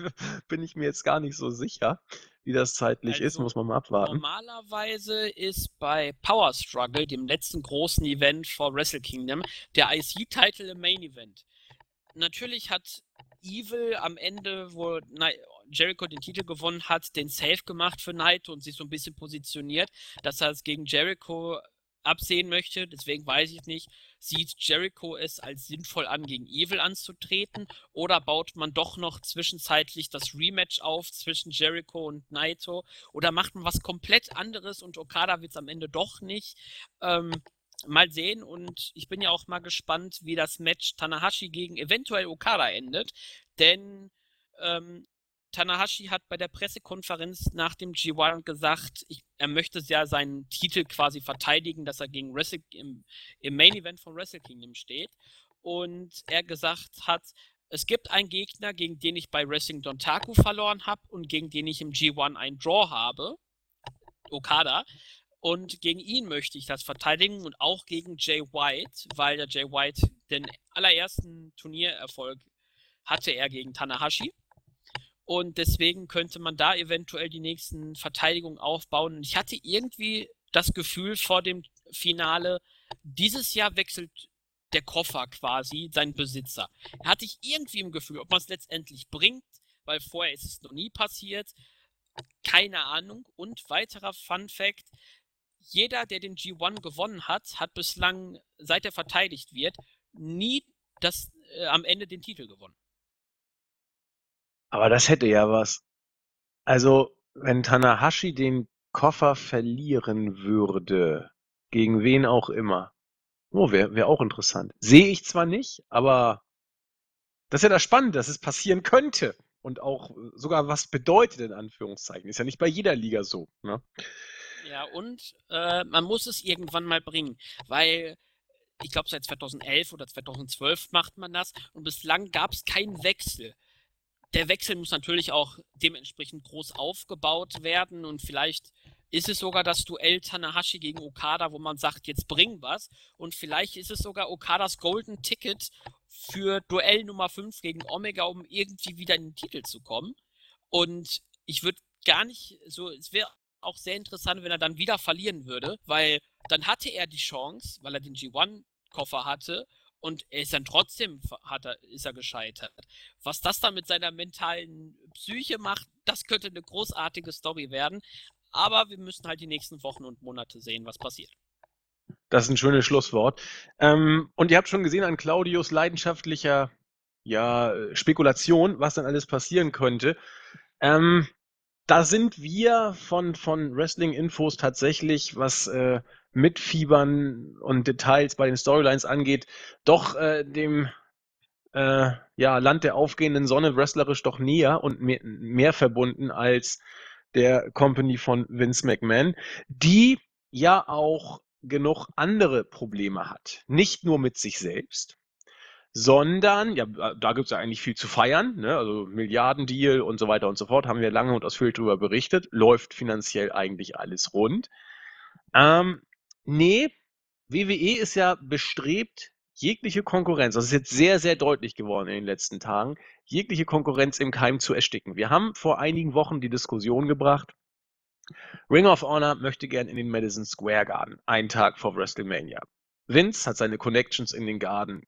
Speaker 1: bin ich mir jetzt gar nicht so sicher, wie das zeitlich also, ist. Muss man mal abwarten.
Speaker 2: Normalerweise ist bei Power Struggle, dem letzten großen Event vor Wrestle Kingdom, der IC-Titel im Main Event. Natürlich hat Evil am Ende, wo Jericho den Titel gewonnen hat, den Safe gemacht für Naito und sich so ein bisschen positioniert, dass er es gegen Jericho absehen möchte. Deswegen weiß ich nicht, sieht Jericho es als sinnvoll an, gegen Evil anzutreten? Oder baut man doch noch zwischenzeitlich das Rematch auf zwischen Jericho und Naito? Oder macht man was komplett anderes und Okada wird es am Ende doch nicht? Ähm, mal sehen und ich bin ja auch mal gespannt, wie das Match Tanahashi gegen eventuell Okada endet. Denn ähm, Tanahashi hat bei der Pressekonferenz nach dem G1 gesagt, ich, er möchte ja seinen Titel quasi verteidigen, dass er gegen Wrestle, im, im Main Event von Wrestle Kingdom steht. Und er gesagt hat, es gibt einen Gegner, gegen den ich bei Wrestling Dontaku verloren habe und gegen den ich im G1 einen Draw habe. Okada. Und gegen ihn möchte ich das verteidigen und auch gegen Jay White, weil der Jay White den allerersten Turniererfolg hatte er gegen Tanahashi. Und deswegen könnte man da eventuell die nächsten Verteidigungen aufbauen. Ich hatte irgendwie das Gefühl vor dem Finale, dieses Jahr wechselt der Koffer quasi seinen Besitzer. Er hatte ich irgendwie im Gefühl, ob man es letztendlich bringt, weil vorher ist es noch nie passiert. Keine Ahnung. Und weiterer Fun Fact: Jeder, der den G1 gewonnen hat, hat bislang, seit er verteidigt wird, nie das, äh, am Ende den Titel gewonnen.
Speaker 1: Aber das hätte ja was. Also, wenn Tanahashi den Koffer verlieren würde, gegen wen auch immer. Oh, wäre wär auch interessant. Sehe ich zwar nicht, aber das ist ja das Spannende, dass es passieren könnte und auch sogar was bedeutet, in Anführungszeichen. Ist ja nicht bei jeder Liga so. Ne?
Speaker 2: Ja, und äh, man muss es irgendwann mal bringen, weil ich glaube, seit 2011 oder 2012 macht man das und bislang gab es keinen Wechsel der Wechsel muss natürlich auch dementsprechend groß aufgebaut werden und vielleicht ist es sogar das Duell Tanahashi gegen Okada, wo man sagt, jetzt bring was. Und vielleicht ist es sogar Okadas Golden Ticket für Duell Nummer 5 gegen Omega, um irgendwie wieder in den Titel zu kommen. Und ich würde gar nicht so, es wäre auch sehr interessant, wenn er dann wieder verlieren würde, weil dann hatte er die Chance, weil er den G1-Koffer hatte und er ist dann trotzdem hat er, ist er gescheitert. Was das dann mit seiner mentalen Psyche macht, das könnte eine großartige Story werden. Aber wir müssen halt die nächsten Wochen und Monate sehen, was passiert.
Speaker 1: Das ist ein schönes Schlusswort. Ähm, und ihr habt schon gesehen an Claudius leidenschaftlicher ja, Spekulation, was dann alles passieren könnte. Ähm, da sind wir von, von Wrestling-Infos tatsächlich, was äh, Mitfiebern und Details bei den Storylines angeht, doch äh, dem äh, ja, Land der aufgehenden Sonne wrestlerisch doch näher und mehr, mehr verbunden als der Company von Vince McMahon, die ja auch genug andere Probleme hat. Nicht nur mit sich selbst, sondern, ja, da gibt es ja eigentlich viel zu feiern, ne? also Milliardendeal und so weiter und so fort, haben wir lange und ausführlich darüber berichtet, läuft finanziell eigentlich alles rund. Ähm, Nee, WWE ist ja bestrebt, jegliche Konkurrenz, das ist jetzt sehr, sehr deutlich geworden in den letzten Tagen, jegliche Konkurrenz im Keim zu ersticken. Wir haben vor einigen Wochen die Diskussion gebracht, Ring of Honor möchte gern in den Madison Square Garden, einen Tag vor WrestleMania. Vince hat seine Connections in den Garden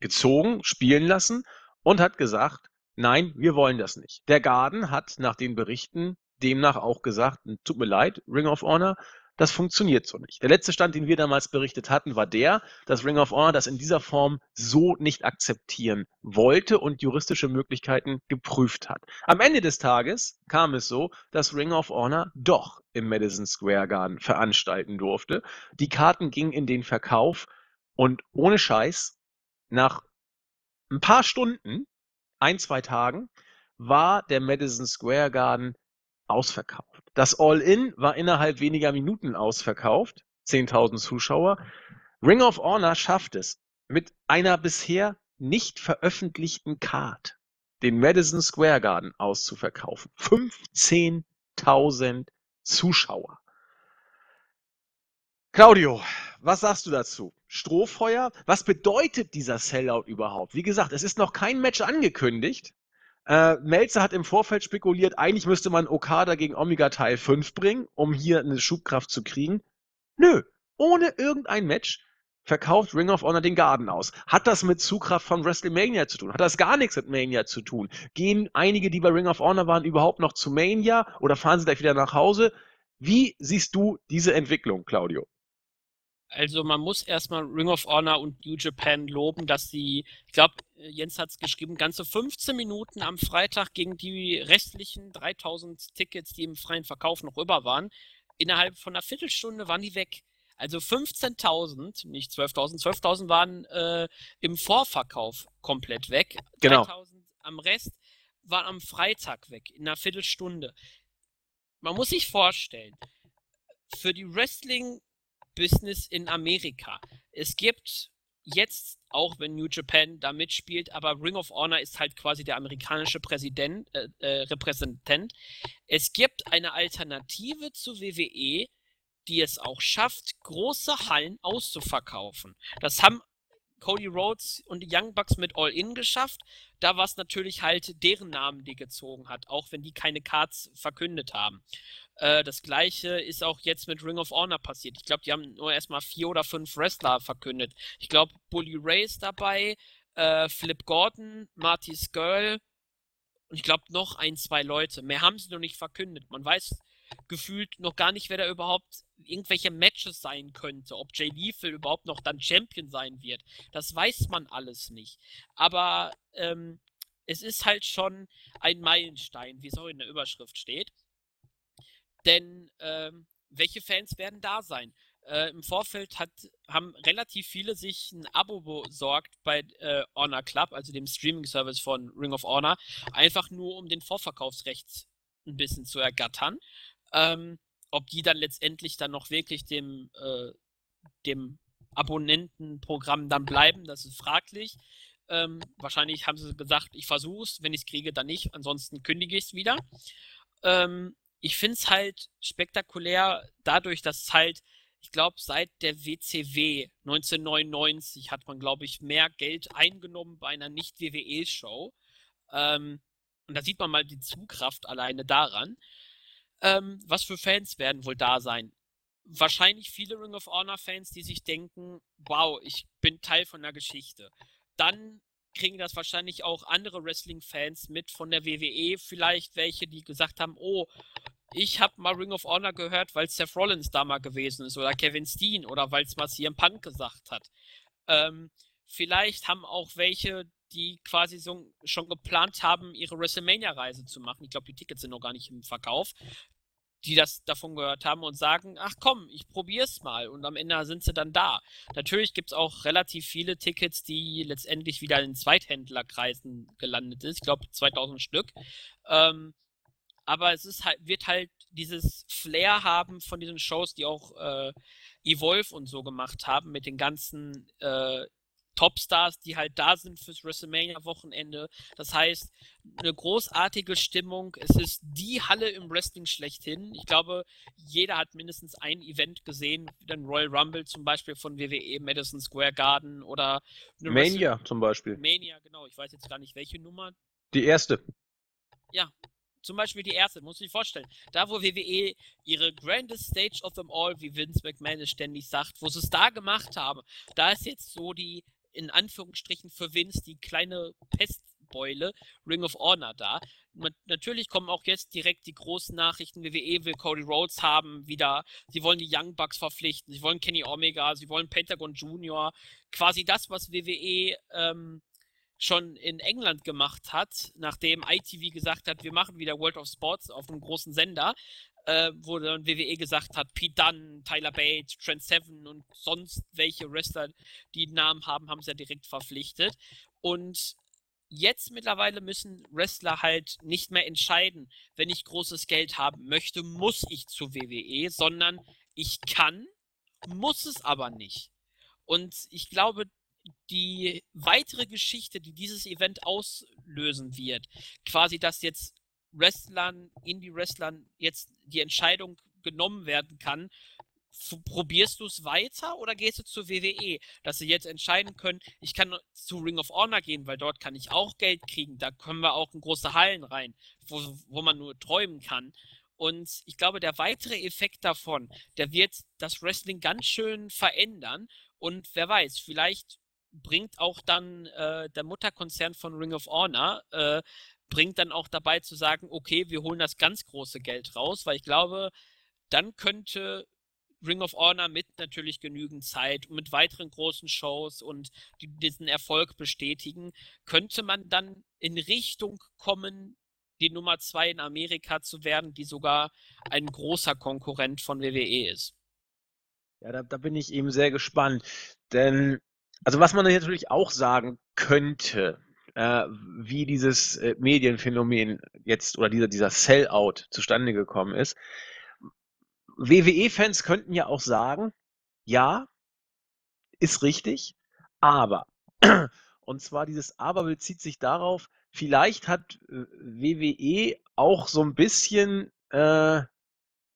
Speaker 1: gezogen, spielen lassen und hat gesagt, nein, wir wollen das nicht. Der Garden hat nach den Berichten demnach auch gesagt, tut mir leid, Ring of Honor, das funktioniert so nicht. Der letzte Stand, den wir damals berichtet hatten, war der, dass Ring of Honor das in dieser Form so nicht akzeptieren wollte und juristische Möglichkeiten geprüft hat. Am Ende des Tages kam es so, dass Ring of Honor doch im Madison Square Garden veranstalten durfte. Die Karten gingen in den Verkauf und ohne Scheiß, nach ein paar Stunden, ein, zwei Tagen, war der Madison Square Garden ausverkauft. Das All-In war innerhalb weniger Minuten ausverkauft, 10.000 Zuschauer. Ring of Honor schafft es mit einer bisher nicht veröffentlichten Card, den Madison Square Garden auszuverkaufen. 15.000 Zuschauer. Claudio, was sagst du dazu? Strohfeuer? Was bedeutet dieser Sellout überhaupt? Wie gesagt, es ist noch kein Match angekündigt. Äh, Melzer hat im Vorfeld spekuliert, eigentlich müsste man Okada gegen Omega Teil 5 bringen, um hier eine Schubkraft zu kriegen. Nö, ohne irgendein Match verkauft Ring of Honor den Garden aus. Hat das mit Zugkraft von WrestleMania zu tun? Hat das gar nichts mit Mania zu tun? Gehen einige, die bei Ring of Honor waren, überhaupt noch zu Mania oder fahren sie gleich wieder nach Hause? Wie siehst du diese Entwicklung, Claudio?
Speaker 2: Also man muss erstmal Ring of Honor und New Japan loben, dass sie, ich glaube, Jens hat es geschrieben, ganze 15 Minuten am Freitag gegen die restlichen 3000 Tickets, die im freien Verkauf noch über waren, innerhalb von einer Viertelstunde waren die weg. Also 15.000, nicht 12.000, 12.000 waren äh, im Vorverkauf komplett weg.
Speaker 1: Genau.
Speaker 2: 3.000 am Rest waren am Freitag weg, in einer Viertelstunde. Man muss sich vorstellen, für die Wrestling Business in Amerika. Es gibt jetzt, auch wenn New Japan da mitspielt, aber Ring of Honor ist halt quasi der amerikanische Präsident, äh, äh, Repräsentant. Es gibt eine Alternative zu WWE, die es auch schafft, große Hallen auszuverkaufen. Das haben Cody Rhodes und die Young Bucks mit All-In geschafft. Da war es natürlich halt deren Namen, die gezogen hat, auch wenn die keine Cards verkündet haben. Äh, das gleiche ist auch jetzt mit Ring of Honor passiert. Ich glaube, die haben nur erstmal vier oder fünf Wrestler verkündet. Ich glaube, Bully Ray ist dabei, äh, Flip Gordon, Marty Skirl und ich glaube noch ein, zwei Leute. Mehr haben sie noch nicht verkündet. Man weiß gefühlt noch gar nicht, wer da überhaupt irgendwelche Matches sein könnte, ob Jay Lethal überhaupt noch dann Champion sein wird. Das weiß man alles nicht. Aber ähm, es ist halt schon ein Meilenstein, wie es auch in der Überschrift steht. Denn ähm, welche Fans werden da sein? Äh, Im Vorfeld hat, haben relativ viele sich ein Abo besorgt bei äh, Honor Club, also dem Streaming-Service von Ring of Honor, einfach nur um den Vorverkaufsrecht ein bisschen zu ergattern. Ähm, ob die dann letztendlich dann noch wirklich dem, äh, dem Abonnentenprogramm dann bleiben, das ist fraglich. Ähm, wahrscheinlich haben sie gesagt, ich versuche es, wenn ich es kriege, dann nicht, ansonsten kündige ich es wieder. Ähm, ich finde es halt spektakulär dadurch, dass es halt, ich glaube, seit der WCW 1999 hat man, glaube ich, mehr Geld eingenommen bei einer Nicht-WWE-Show. Ähm, und da sieht man mal die Zugkraft alleine daran. Ähm, was für Fans werden wohl da sein? Wahrscheinlich viele Ring of Honor-Fans, die sich denken, wow, ich bin Teil von der Geschichte. Dann kriegen das wahrscheinlich auch andere Wrestling-Fans mit von der WWE, vielleicht welche, die gesagt haben, oh, ich habe mal Ring of Honor gehört, weil Seth Rollins da mal gewesen ist oder Kevin Steen oder weil es mal CM Punk gesagt hat. Ähm, vielleicht haben auch welche, die quasi so schon geplant haben, ihre WrestleMania-Reise zu machen. Ich glaube, die Tickets sind noch gar nicht im Verkauf. Die das davon gehört haben und sagen, ach komm, ich probier's mal und am Ende sind sie dann da. Natürlich gibt es auch relativ viele Tickets, die letztendlich wieder in Zweithändlerkreisen gelandet ist. Ich glaube 2000 Stück. Ähm, aber es ist halt, wird halt dieses Flair haben von diesen Shows, die auch äh, Evolve und so gemacht haben, mit den ganzen äh, Topstars, die halt da sind fürs WrestleMania-Wochenende. Das heißt, eine großartige Stimmung. Es ist die Halle im Wrestling schlechthin. Ich glaube, jeder hat mindestens ein Event gesehen, den Royal Rumble zum Beispiel von WWE, Madison Square Garden oder
Speaker 1: Mania Wrestle zum Beispiel.
Speaker 2: Mania, genau. Ich weiß jetzt gar nicht, welche Nummer.
Speaker 1: Die erste.
Speaker 2: Ja, zum Beispiel die erste, muss ich vorstellen. Da, wo WWE ihre grandest stage of them all, wie Vince McMahon es ständig sagt, wo sie es da gemacht haben, da ist jetzt so die in Anführungsstrichen für Vince die kleine Pestbeule Ring of Honor da. Natürlich kommen auch jetzt direkt die großen Nachrichten. WWE will Cody Rhodes haben, wieder. Sie wollen die Young Bucks verpflichten. Sie wollen Kenny Omega. Sie wollen Pentagon Junior. Quasi das, was WWE ähm, schon in England gemacht hat, nachdem ITV gesagt hat, wir machen wieder World of Sports auf einem großen Sender, äh, wo dann WWE gesagt hat, Pete Dunne, Tyler Bates, Trent Seven und sonst welche Wrestler, die Namen haben, haben sie ja direkt verpflichtet. Und jetzt mittlerweile müssen Wrestler halt nicht mehr entscheiden, wenn ich großes Geld haben möchte, muss ich zu WWE, sondern ich kann, muss es aber nicht. Und ich glaube, die weitere Geschichte, die dieses Event auslösen wird, quasi, dass jetzt Wrestlern, Indie-Wrestlern jetzt die Entscheidung genommen werden kann, probierst du es weiter oder gehst du zur WWE? Dass sie jetzt entscheiden können, ich kann zu Ring of Honor gehen, weil dort kann ich auch Geld kriegen. Da können wir auch in große Hallen rein, wo, wo man nur träumen kann. Und ich glaube, der weitere Effekt davon, der wird das Wrestling ganz schön verändern. Und wer weiß, vielleicht bringt auch dann äh, der Mutterkonzern von Ring of Honor äh, bringt dann auch dabei zu sagen, okay, wir holen das ganz große Geld raus, weil ich glaube, dann könnte Ring of Honor mit natürlich genügend Zeit und mit weiteren großen Shows und die diesen Erfolg bestätigen, könnte man dann in Richtung kommen, die Nummer zwei in Amerika zu werden, die sogar ein großer Konkurrent von WWE ist.
Speaker 1: Ja, da, da bin ich eben sehr gespannt. Denn, also was man natürlich auch sagen könnte, äh, wie dieses äh, Medienphänomen jetzt oder dieser, dieser Sellout zustande gekommen ist. WWE-Fans könnten ja auch sagen, ja, ist richtig, aber, und zwar dieses Aber bezieht sich darauf, vielleicht hat äh, WWE auch so ein bisschen äh,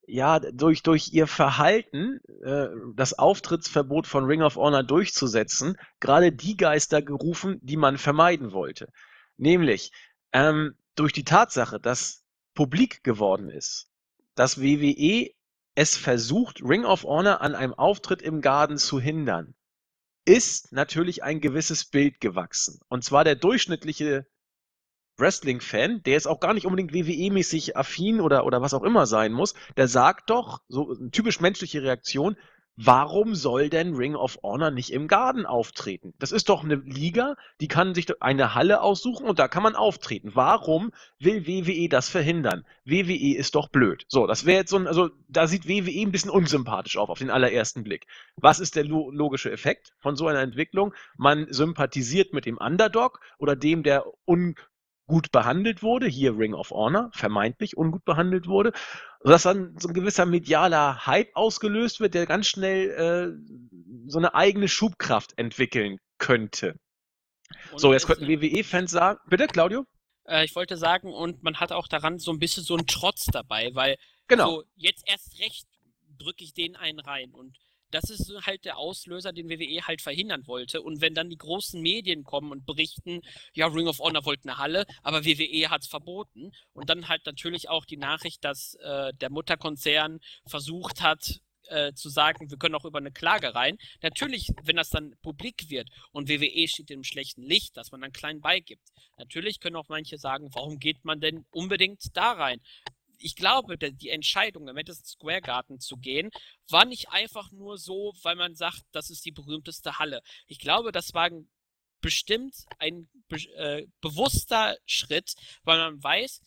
Speaker 1: ja, durch, durch ihr Verhalten, äh, das Auftrittsverbot von Ring of Honor durchzusetzen, gerade die Geister gerufen, die man vermeiden wollte. Nämlich ähm, durch die Tatsache, dass publik geworden ist, dass WWE es versucht, Ring of Honor an einem Auftritt im Garden zu hindern, ist natürlich ein gewisses Bild gewachsen. Und zwar der durchschnittliche Wrestling-Fan, der jetzt auch gar nicht unbedingt WWE-mäßig affin oder, oder was auch immer sein muss, der sagt doch, so eine typisch menschliche Reaktion, warum soll denn Ring of Honor nicht im Garden auftreten? Das ist doch eine Liga, die kann sich eine Halle aussuchen und da kann man auftreten. Warum will WWE das verhindern? WWE ist doch blöd. So, das wäre jetzt so ein, also da sieht WWE ein bisschen unsympathisch auf, auf den allerersten Blick. Was ist der logische Effekt von so einer Entwicklung? Man sympathisiert mit dem Underdog oder dem, der un gut behandelt wurde, hier Ring of Honor, vermeintlich ungut behandelt wurde, sodass dann so ein gewisser medialer Hype ausgelöst wird, der ganz schnell äh, so eine eigene Schubkraft entwickeln könnte. Und so, jetzt könnten WWE-Fans sagen, bitte, Claudio?
Speaker 2: Äh, ich wollte sagen, und man hat auch daran so ein bisschen so einen Trotz dabei, weil genau. so jetzt erst recht drücke ich den einen rein und das ist halt der Auslöser, den WWE halt verhindern wollte. Und wenn dann die großen Medien kommen und berichten, ja, Ring of Honor wollte eine Halle, aber WWE hat es verboten. Und dann halt natürlich auch die Nachricht, dass äh, der Mutterkonzern versucht hat, äh, zu sagen, wir können auch über eine Klage rein. Natürlich, wenn das dann publik wird und WWE steht im schlechten Licht, dass man dann klein beigibt. Natürlich können auch manche sagen, warum geht man denn unbedingt da rein? Ich glaube, die Entscheidung, im Madison Square Garden zu gehen, war nicht einfach nur so, weil man sagt, das ist die berühmteste Halle. Ich glaube, das war bestimmt ein äh, bewusster Schritt, weil man weiß,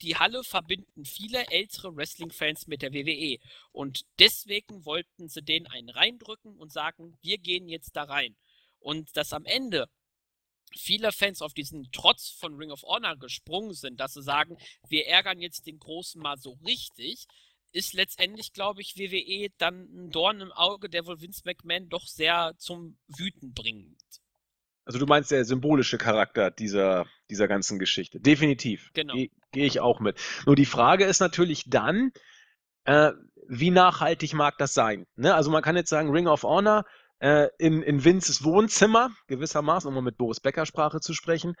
Speaker 2: die Halle verbinden viele ältere Wrestling-Fans mit der WWE. Und deswegen wollten sie den einen reindrücken und sagen, wir gehen jetzt da rein. Und dass am Ende viele Fans auf diesen Trotz von Ring of Honor gesprungen sind, dass sie sagen, wir ärgern jetzt den Großen mal so richtig, ist letztendlich, glaube ich, WWE dann ein Dorn im Auge, der wohl Vince McMahon doch sehr zum Wüten bringt.
Speaker 1: Also du meinst der symbolische Charakter dieser, dieser ganzen Geschichte. Definitiv. Genau. Gehe geh ich auch mit. Nur die Frage ist natürlich dann, äh, wie nachhaltig mag das sein? Ne? Also man kann jetzt sagen, Ring of Honor äh, in, in Vinces Wohnzimmer, gewissermaßen, um mal mit Boris Becker Sprache zu sprechen,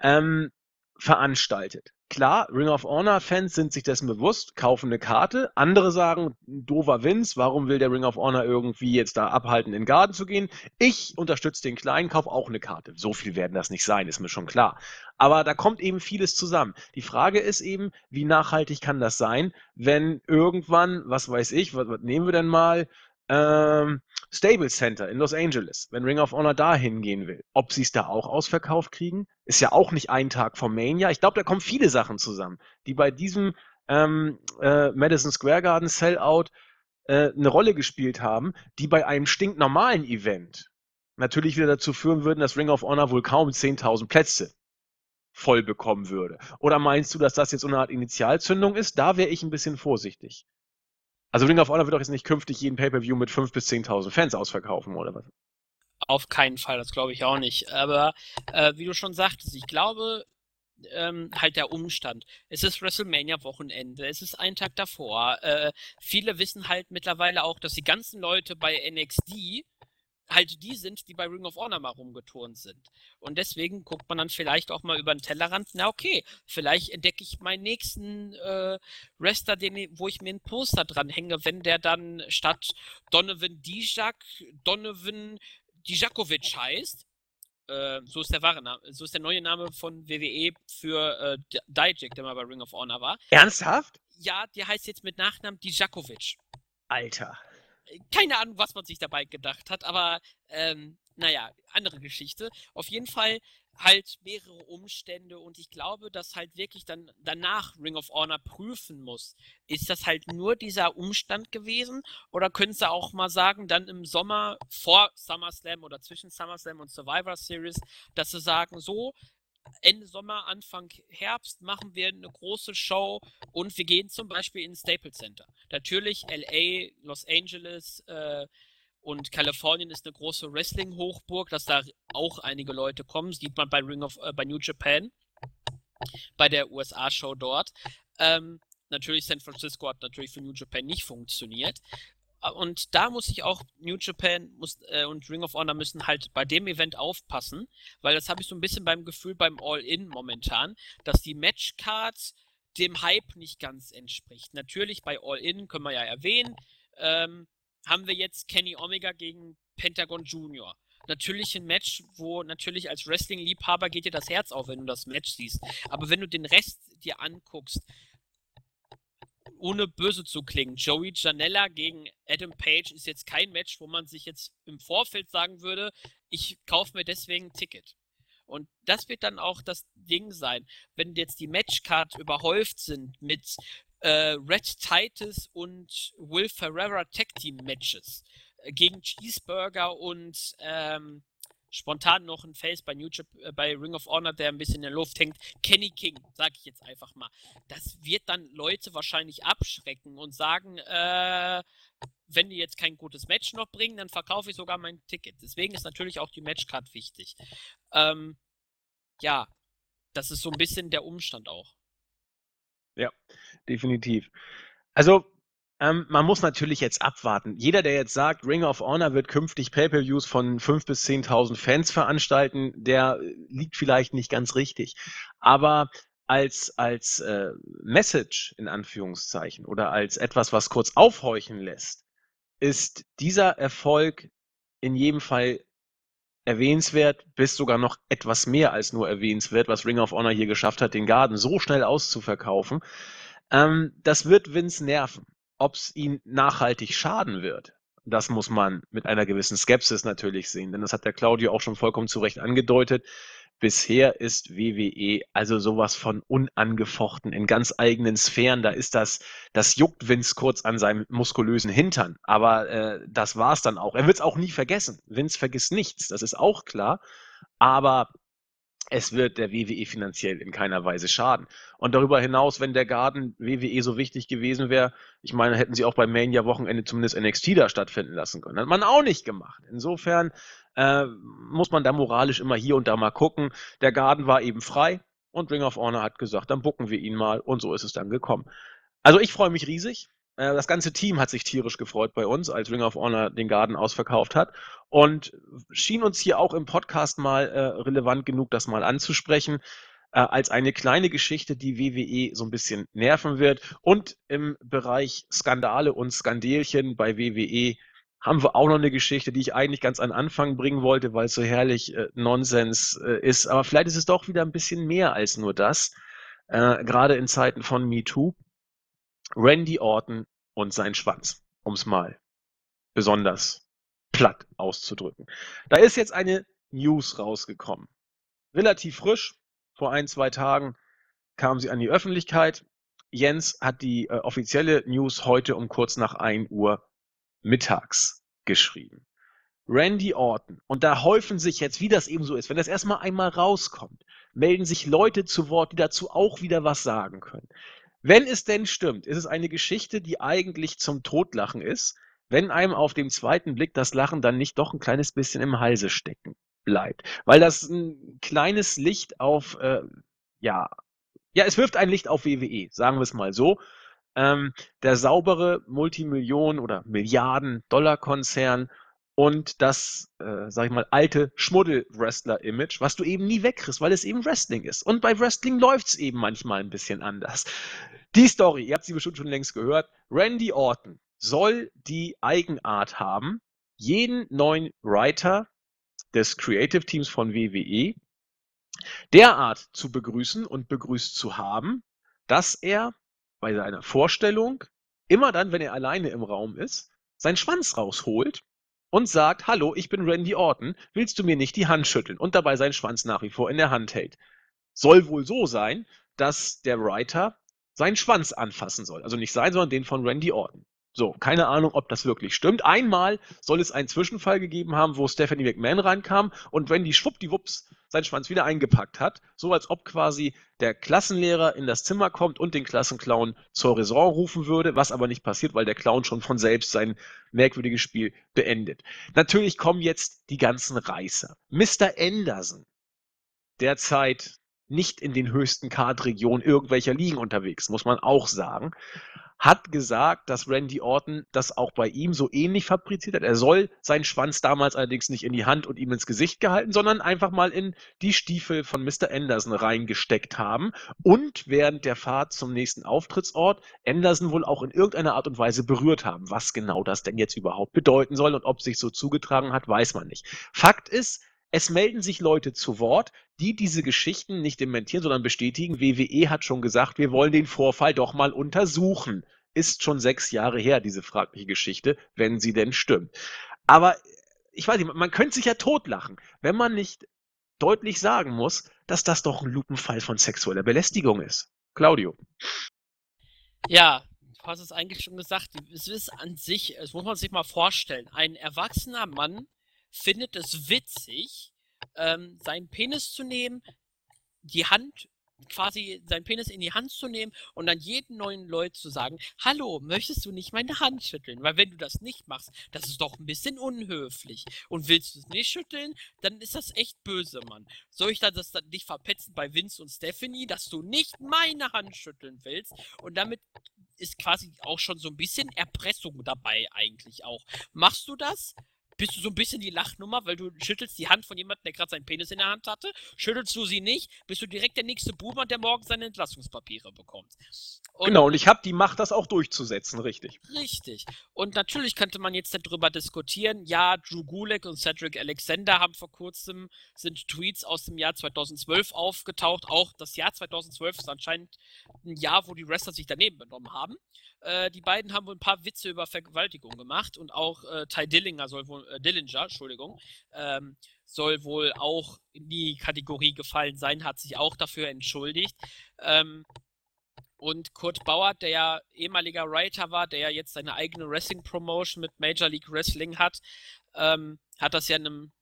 Speaker 1: ähm, veranstaltet. Klar, Ring of Honor-Fans sind sich dessen bewusst, kaufen eine Karte. Andere sagen, dover Vince, warum will der Ring of Honor irgendwie jetzt da abhalten, in den Garten zu gehen? Ich unterstütze den Kleinen, kaufe auch eine Karte. So viel werden das nicht sein, ist mir schon klar. Aber da kommt eben vieles zusammen. Die Frage ist eben, wie nachhaltig kann das sein, wenn irgendwann, was weiß ich, was, was nehmen wir denn mal, ähm, Stable Center in Los Angeles, wenn Ring of Honor da hingehen will. Ob sie es da auch ausverkauft kriegen, ist ja auch nicht ein Tag vom Mania. Ich glaube, da kommen viele Sachen zusammen, die bei diesem ähm, äh, Madison Square Garden Sellout äh, eine Rolle gespielt haben, die bei einem stinknormalen Event natürlich wieder dazu führen würden, dass Ring of Honor wohl kaum 10.000 Plätze voll bekommen würde. Oder meinst du, dass das jetzt eine Art Initialzündung ist? Da wäre ich ein bisschen vorsichtig. Also Ring of Honor wird doch jetzt nicht künftig jeden Pay-Per-View mit 5.000 bis 10.000 Fans ausverkaufen, oder was?
Speaker 2: Auf keinen Fall, das glaube ich auch nicht. Aber äh, wie du schon sagtest, ich glaube, ähm, halt der Umstand. Es ist WrestleMania-Wochenende, es ist ein Tag davor. Äh, viele wissen halt mittlerweile auch, dass die ganzen Leute bei NXT halt die sind, die bei Ring of Honor mal rumgeturnt sind. Und deswegen guckt man dann vielleicht auch mal über den Tellerrand, na okay, vielleicht entdecke ich meinen nächsten äh, Wrestler, den, wo ich mir ein Poster dran hänge, wenn der dann statt Donovan Dijak Donovan Dijakovic heißt. Äh, so ist der wahre Name, so ist der neue Name von WWE für äh, Dijak, der mal bei Ring of Honor war.
Speaker 1: Ernsthaft?
Speaker 2: Ja, der heißt jetzt mit Nachnamen Dijakovic.
Speaker 1: Alter
Speaker 2: keine Ahnung, was man sich dabei gedacht hat, aber ähm, naja, andere Geschichte. Auf jeden Fall halt mehrere Umstände und ich glaube, dass halt wirklich dann danach Ring of Honor prüfen muss. Ist das halt nur dieser Umstand gewesen oder können sie auch mal sagen, dann im Sommer vor SummerSlam oder zwischen SummerSlam und Survivor Series, dass sie sagen, so, Ende Sommer, Anfang Herbst machen wir eine große Show und wir gehen zum Beispiel ins Staples Center. Natürlich LA, Los Angeles äh, und Kalifornien ist eine große Wrestling-Hochburg, dass da auch einige Leute kommen. Sieht man bei Ring of äh, bei New Japan, bei der USA-Show dort. Ähm, natürlich San Francisco hat natürlich für New Japan nicht funktioniert. Und da muss ich auch, New Japan muss, äh, und Ring of Honor müssen halt bei dem Event aufpassen, weil das habe ich so ein bisschen beim Gefühl beim All-In momentan, dass die Matchcards dem Hype nicht ganz entspricht. Natürlich bei All-In können wir ja erwähnen, ähm, haben wir jetzt Kenny Omega gegen Pentagon Junior. Natürlich ein Match, wo natürlich als Wrestling-Liebhaber geht dir das Herz auf, wenn du das Match siehst. Aber wenn du den Rest dir anguckst, ohne böse zu klingen, Joey Janella gegen Adam Page ist jetzt kein Match, wo man sich jetzt im Vorfeld sagen würde, ich kaufe mir deswegen ein Ticket. Und das wird dann auch das Ding sein, wenn jetzt die Matchcard überhäuft sind mit äh, Red Titus und Will Ferreira Tag Team Matches äh, gegen Cheeseburger und ähm, spontan noch ein Face bei, New äh, bei Ring of Honor, der ein bisschen in der Luft hängt. Kenny King, sag ich jetzt einfach mal. Das wird dann Leute wahrscheinlich abschrecken und sagen, äh, wenn die jetzt kein gutes Match noch bringen, dann verkaufe ich sogar mein Ticket. Deswegen ist natürlich auch die Matchcard wichtig. Ähm, ja, das ist so ein bisschen der Umstand auch.
Speaker 1: Ja, definitiv. Also, ähm, man muss natürlich jetzt abwarten. Jeder, der jetzt sagt, Ring of Honor wird künftig Pay-per-Views von 5.000 bis 10.000 Fans veranstalten, der äh, liegt vielleicht nicht ganz richtig. Aber als, als äh, Message in Anführungszeichen oder als etwas, was kurz aufhorchen lässt, ist dieser Erfolg in jedem Fall erwähnenswert, bis sogar noch etwas mehr als nur erwähnenswert, was Ring of Honor hier geschafft hat, den Garden so schnell auszuverkaufen. Ähm, das wird Vince nerven. Ob es ihn nachhaltig schaden wird, das muss man mit einer gewissen Skepsis natürlich sehen, denn das hat der Claudio auch schon vollkommen zu Recht angedeutet. Bisher ist WWE also sowas von unangefochten in ganz eigenen Sphären. Da ist das, das juckt Vince kurz an seinem muskulösen Hintern. Aber äh, das war's dann auch. Er wird es auch nie vergessen. Vince vergisst nichts, das ist auch klar. Aber es wird der WWE finanziell in keiner Weise schaden. Und darüber hinaus, wenn der Garden WWE so wichtig gewesen wäre, ich meine, hätten sie auch beim Mania-Wochenende zumindest NXT da stattfinden lassen können. Hat man auch nicht gemacht. Insofern äh, muss man da moralisch immer hier und da mal gucken. Der Garden war eben frei und Ring of Honor hat gesagt, dann bucken wir ihn mal und so ist es dann gekommen. Also ich freue mich riesig. Äh, das ganze Team hat sich tierisch gefreut bei uns, als Ring of Honor den Garden ausverkauft hat und schien uns hier auch im Podcast mal äh, relevant genug, das mal anzusprechen, äh, als eine kleine Geschichte, die WWE so ein bisschen nerven wird. Und im Bereich Skandale und Skandelchen bei WWE haben wir auch noch eine Geschichte, die ich eigentlich ganz an Anfang bringen wollte, weil es so herrlich äh, Nonsens äh, ist. Aber vielleicht ist es doch wieder ein bisschen mehr als nur das. Äh, gerade in Zeiten von MeToo. Randy Orton und sein Schwanz, um es mal besonders platt auszudrücken. Da ist jetzt eine News rausgekommen. Relativ frisch, vor ein, zwei Tagen kam sie an die Öffentlichkeit. Jens hat die äh, offizielle News heute um kurz nach 1 Uhr mittags geschrieben. Randy Orton. Und da häufen sich jetzt, wie das eben so ist, wenn das erstmal einmal rauskommt, melden sich Leute zu Wort, die dazu auch wieder was sagen können. Wenn es denn stimmt, ist es eine Geschichte, die eigentlich zum Totlachen ist, wenn einem auf dem zweiten Blick das Lachen dann nicht doch ein kleines bisschen im Halse stecken bleibt. Weil das ein kleines Licht auf, äh, ja, ja, es wirft ein Licht auf WWE, sagen wir es mal so. Ähm, der saubere Multimillionen- oder Milliarden-Dollar-Konzern und das, äh, sag ich mal, alte Schmuddel-Wrestler-Image, was du eben nie wegkriegst, weil es eben Wrestling ist. Und bei Wrestling läuft es eben manchmal ein bisschen anders. Die Story, ihr habt sie bestimmt schon längst gehört, Randy Orton soll die Eigenart haben, jeden neuen Writer des Creative Teams von WWE derart zu begrüßen und begrüßt zu haben, dass er bei seiner Vorstellung immer dann, wenn er alleine im Raum ist, seinen Schwanz rausholt und sagt, hallo, ich bin Randy Orton, willst du mir nicht die Hand schütteln? Und dabei seinen Schwanz nach wie vor in der Hand hält. Soll wohl so sein, dass der Writer seinen Schwanz anfassen soll. Also nicht sein, sondern den von Randy Orton. So, keine Ahnung, ob das wirklich stimmt. Einmal soll es einen Zwischenfall gegeben haben, wo Stephanie McMahon reinkam und Randy schwuppdiwupps seinen Schwanz wieder eingepackt hat. So als ob quasi der Klassenlehrer in das Zimmer kommt und den Klassenclown zur Raison rufen würde, was aber nicht passiert, weil der Clown schon von selbst sein merkwürdiges Spiel beendet. Natürlich kommen jetzt die ganzen Reißer. Mr. Anderson, derzeit nicht in den höchsten Card-Regionen irgendwelcher Ligen unterwegs, muss man auch sagen hat gesagt, dass Randy Orton das auch bei ihm so ähnlich fabriziert hat. Er soll seinen Schwanz damals allerdings nicht in die Hand und ihm ins Gesicht gehalten, sondern einfach mal in die Stiefel von Mr. Anderson reingesteckt haben und während der Fahrt zum nächsten Auftrittsort Anderson wohl auch in irgendeiner Art und Weise berührt haben. Was genau das denn jetzt überhaupt bedeuten soll und ob sich so zugetragen hat, weiß man nicht. Fakt ist, es melden sich Leute zu Wort, die diese Geschichten nicht dementieren, sondern bestätigen. WWE hat schon gesagt, wir wollen den Vorfall doch mal untersuchen. Ist schon sechs Jahre her, diese fragliche Geschichte, wenn sie denn stimmt. Aber ich weiß nicht, man könnte sich ja totlachen, wenn man nicht deutlich sagen muss, dass das doch ein Lupenfall von sexueller Belästigung ist. Claudio.
Speaker 2: Ja, du hast es eigentlich schon gesagt. Es ist an sich, es muss man sich mal vorstellen, ein erwachsener Mann findet es witzig, ähm, seinen Penis zu nehmen, die Hand quasi seinen Penis in die Hand zu nehmen und dann jeden neuen Leut zu sagen, hallo, möchtest du nicht meine Hand schütteln? Weil wenn du das nicht machst, das ist doch ein bisschen unhöflich. Und willst du es nicht schütteln, dann ist das echt böse, Mann. Soll ich das dann nicht verpetzen bei Vince und Stephanie, dass du nicht meine Hand schütteln willst? Und damit ist quasi auch schon so ein bisschen Erpressung dabei eigentlich auch. Machst du das? Bist du so ein bisschen die Lachnummer, weil du schüttelst die Hand von jemandem, der gerade seinen Penis in der Hand hatte. Schüttelst du sie nicht, bist du direkt der nächste Boomer, der morgen seine Entlassungspapiere bekommt.
Speaker 1: Und genau, und ich habe die Macht, das auch durchzusetzen, richtig.
Speaker 2: Richtig. Und natürlich könnte man jetzt darüber diskutieren, ja, Drew Gulek und Cedric Alexander haben vor kurzem, sind Tweets aus dem Jahr 2012 aufgetaucht. Auch das Jahr 2012 ist anscheinend ein Jahr, wo die Wrestler sich daneben benommen haben. Äh, die beiden haben wohl ein paar Witze über Vergewaltigung gemacht und auch äh, Ty Dillinger soll wohl, äh, Dillinger, Entschuldigung, ähm, soll wohl auch in die Kategorie gefallen sein, hat sich auch dafür entschuldigt. Ähm, und Kurt Bauer, der ja ehemaliger Writer war, der ja jetzt seine eigene Wrestling-Promotion mit Major League Wrestling hat, ähm, hat das ja in einem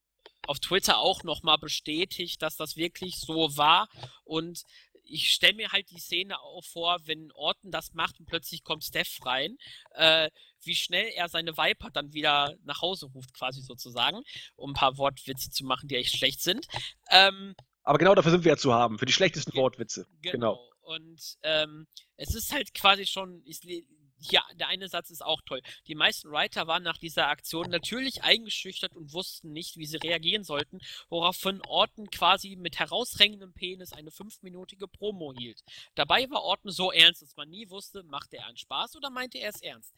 Speaker 2: auf Twitter auch nochmal bestätigt, dass das wirklich so war. Und ich stelle mir halt die Szene auch vor, wenn Orton das macht und plötzlich kommt Steph rein, äh, wie schnell er seine Viper dann wieder nach Hause ruft, quasi sozusagen, um ein paar Wortwitze zu machen, die echt schlecht sind. Ähm,
Speaker 1: Aber genau dafür sind wir ja zu haben, für die schlechtesten Wortwitze.
Speaker 2: Genau. genau. Und ähm, es ist halt quasi schon, ich, ja, der eine Satz ist auch toll. Die meisten Writer waren nach dieser Aktion natürlich eingeschüchtert und wussten nicht, wie sie reagieren sollten, woraufhin Orton quasi mit herausrängendem Penis eine fünfminütige Promo hielt. Dabei war Orton so ernst, dass man nie wusste, machte er einen Spaß oder meinte er es ernst.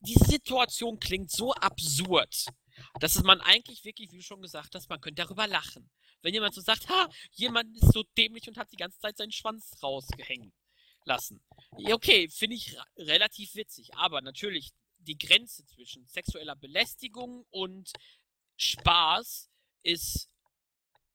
Speaker 2: Die Situation klingt so absurd, dass man eigentlich wirklich, wie du schon gesagt hast, man könnte darüber lachen. Wenn jemand so sagt, ha, jemand ist so dämlich und hat die ganze Zeit seinen Schwanz rausgehängt lassen. Okay, finde ich relativ witzig, aber natürlich die Grenze zwischen sexueller Belästigung und Spaß ist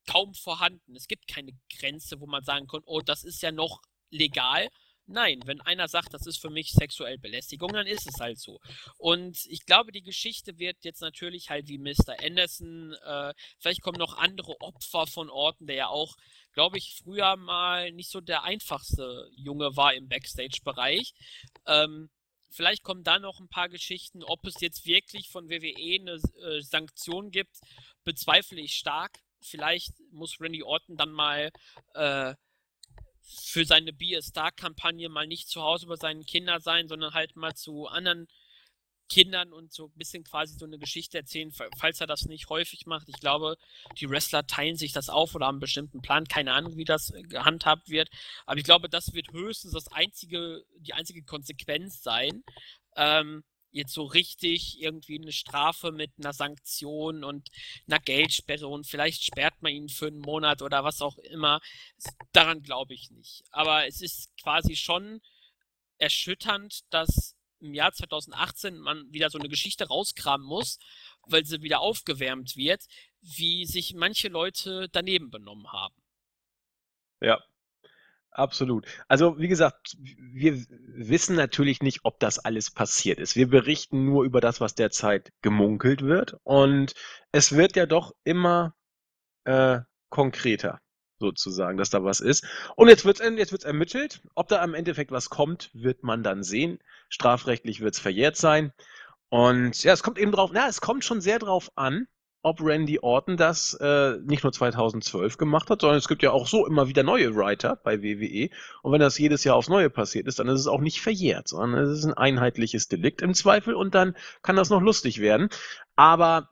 Speaker 2: kaum vorhanden. Es gibt keine Grenze, wo man sagen kann, oh, das ist ja noch legal. Nein, wenn einer sagt, das ist für mich sexuell Belästigung, dann ist es halt so. Und ich glaube, die Geschichte wird jetzt natürlich halt wie Mr. Anderson, äh, vielleicht kommen noch andere Opfer von Orten, der ja auch glaube ich, früher mal nicht so der einfachste Junge war im Backstage-Bereich. Ähm, vielleicht kommen da noch ein paar Geschichten. Ob es jetzt wirklich von WWE eine äh, Sanktion gibt, bezweifle ich stark. Vielleicht muss Randy Orton dann mal äh, für seine Be a Star-Kampagne mal nicht zu Hause bei seinen Kindern sein, sondern halt mal zu anderen Kindern und so ein bisschen quasi so eine Geschichte erzählen, falls er das nicht häufig macht. Ich glaube, die Wrestler teilen sich das auf oder haben einen bestimmten Plan. Keine Ahnung, wie das gehandhabt wird. Aber ich glaube, das wird höchstens das einzige, die einzige Konsequenz sein. Ähm, jetzt so richtig irgendwie eine Strafe mit einer Sanktion und einer Geldsperre und vielleicht sperrt man ihn für einen Monat oder was auch immer. Daran glaube ich nicht. Aber es ist quasi schon erschütternd, dass im Jahr 2018 man wieder so eine Geschichte rauskramen muss, weil sie wieder aufgewärmt wird, wie sich manche Leute daneben benommen haben.
Speaker 1: Ja, absolut. Also wie gesagt, wir wissen natürlich nicht, ob das alles passiert ist. Wir berichten nur über das, was derzeit gemunkelt wird. Und es wird ja doch immer äh, konkreter sozusagen, dass da was ist. Und jetzt wird es jetzt wird's ermittelt. Ob da am Endeffekt was kommt, wird man dann sehen. Strafrechtlich wird es verjährt sein. Und ja, es kommt eben drauf, na, es kommt schon sehr drauf an, ob Randy Orton das äh, nicht nur 2012 gemacht hat, sondern es gibt ja auch so immer wieder neue Writer bei WWE. Und wenn das jedes Jahr aufs Neue passiert ist, dann ist es auch nicht verjährt, sondern es ist ein einheitliches Delikt im Zweifel und dann kann das noch lustig werden. Aber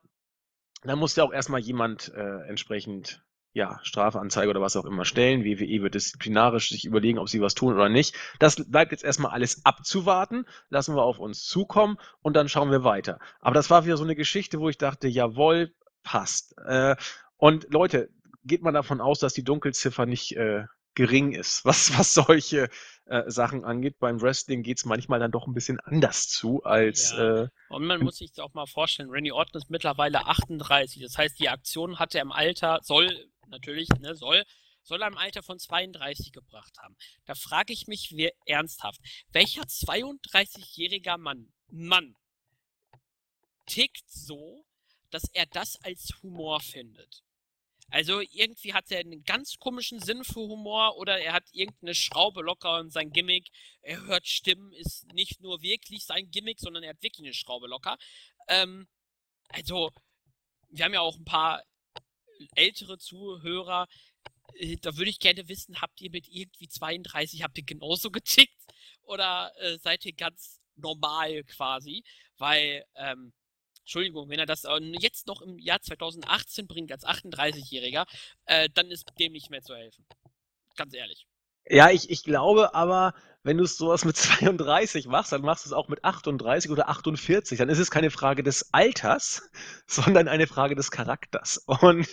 Speaker 1: da muss ja auch erstmal jemand äh, entsprechend ja, Strafanzeige oder was auch immer stellen. WWE wird disziplinarisch sich überlegen, ob sie was tun oder nicht. Das bleibt jetzt erstmal alles abzuwarten, lassen wir auf uns zukommen und dann schauen wir weiter. Aber das war wieder so eine Geschichte, wo ich dachte, jawohl, passt. Äh, und Leute, geht man davon aus, dass die Dunkelziffer nicht äh, gering ist, was, was solche äh, Sachen angeht. Beim Wrestling geht es manchmal dann doch ein bisschen anders zu als. Ja. Äh,
Speaker 2: und man muss sich auch mal vorstellen, Randy Orton ist mittlerweile 38. Das heißt, die Aktion hat er im Alter, soll natürlich, ne, soll, soll er im Alter von 32 gebracht haben. Da frage ich mich wer, ernsthaft, welcher 32-jähriger Mann, Mann tickt so, dass er das als Humor findet. Also irgendwie hat er einen ganz komischen Sinn für Humor oder er hat irgendeine Schraube locker und sein Gimmick, er hört Stimmen, ist nicht nur wirklich sein Gimmick, sondern er hat wirklich eine Schraube locker. Ähm, also, wir haben ja auch ein paar ältere Zuhörer. Äh, da würde ich gerne wissen, habt ihr mit irgendwie 32, habt ihr genauso getickt? Oder äh, seid ihr ganz normal quasi? Weil, ähm, Entschuldigung, wenn er das jetzt noch im Jahr 2018 bringt als 38-Jähriger, äh, dann ist dem nicht mehr zu helfen. Ganz ehrlich.
Speaker 1: Ja, ich, ich glaube aber, wenn du sowas mit 32 machst, dann machst du es auch mit 38 oder 48. Dann ist es keine Frage des Alters, sondern eine Frage des Charakters. Und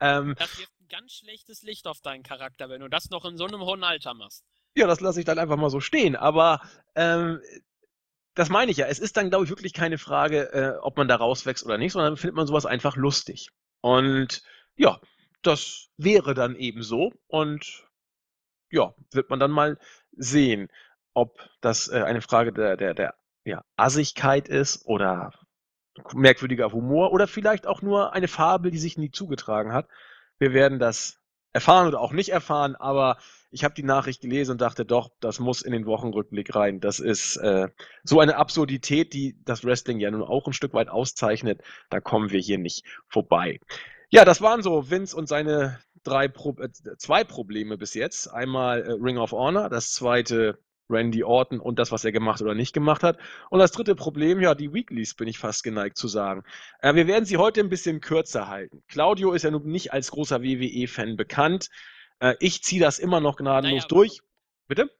Speaker 2: ähm, das wirft ein ganz schlechtes Licht auf deinen Charakter, wenn du das noch in so einem hohen Alter machst.
Speaker 1: Ja, das lasse ich dann einfach mal so stehen. Aber ähm, das meine ich ja. Es ist dann, glaube ich, wirklich keine Frage, äh, ob man da rauswächst oder nicht, sondern findet man sowas einfach lustig. Und ja, das wäre dann eben so. Und ja, wird man dann mal sehen, ob das äh, eine Frage der, der, der ja, Assigkeit ist oder merkwürdiger Humor oder vielleicht auch nur eine Fabel, die sich nie zugetragen hat. Wir werden das erfahren oder auch nicht erfahren, aber ich habe die Nachricht gelesen und dachte, doch, das muss in den Wochenrückblick rein. Das ist äh, so eine Absurdität, die das Wrestling ja nun auch ein Stück weit auszeichnet. Da kommen wir hier nicht vorbei. Ja, das waren so Vince und seine drei Pro äh, zwei Probleme bis jetzt. Einmal äh, Ring of Honor, das zweite Randy Orton und das, was er gemacht oder nicht gemacht hat. Und das dritte Problem, ja, die Weeklies, bin ich fast geneigt zu sagen. Äh, wir werden sie heute ein bisschen kürzer halten. Claudio ist ja nun nicht als großer WWE-Fan bekannt. Äh, ich ziehe das immer noch gnadenlos naja, durch. Bitte?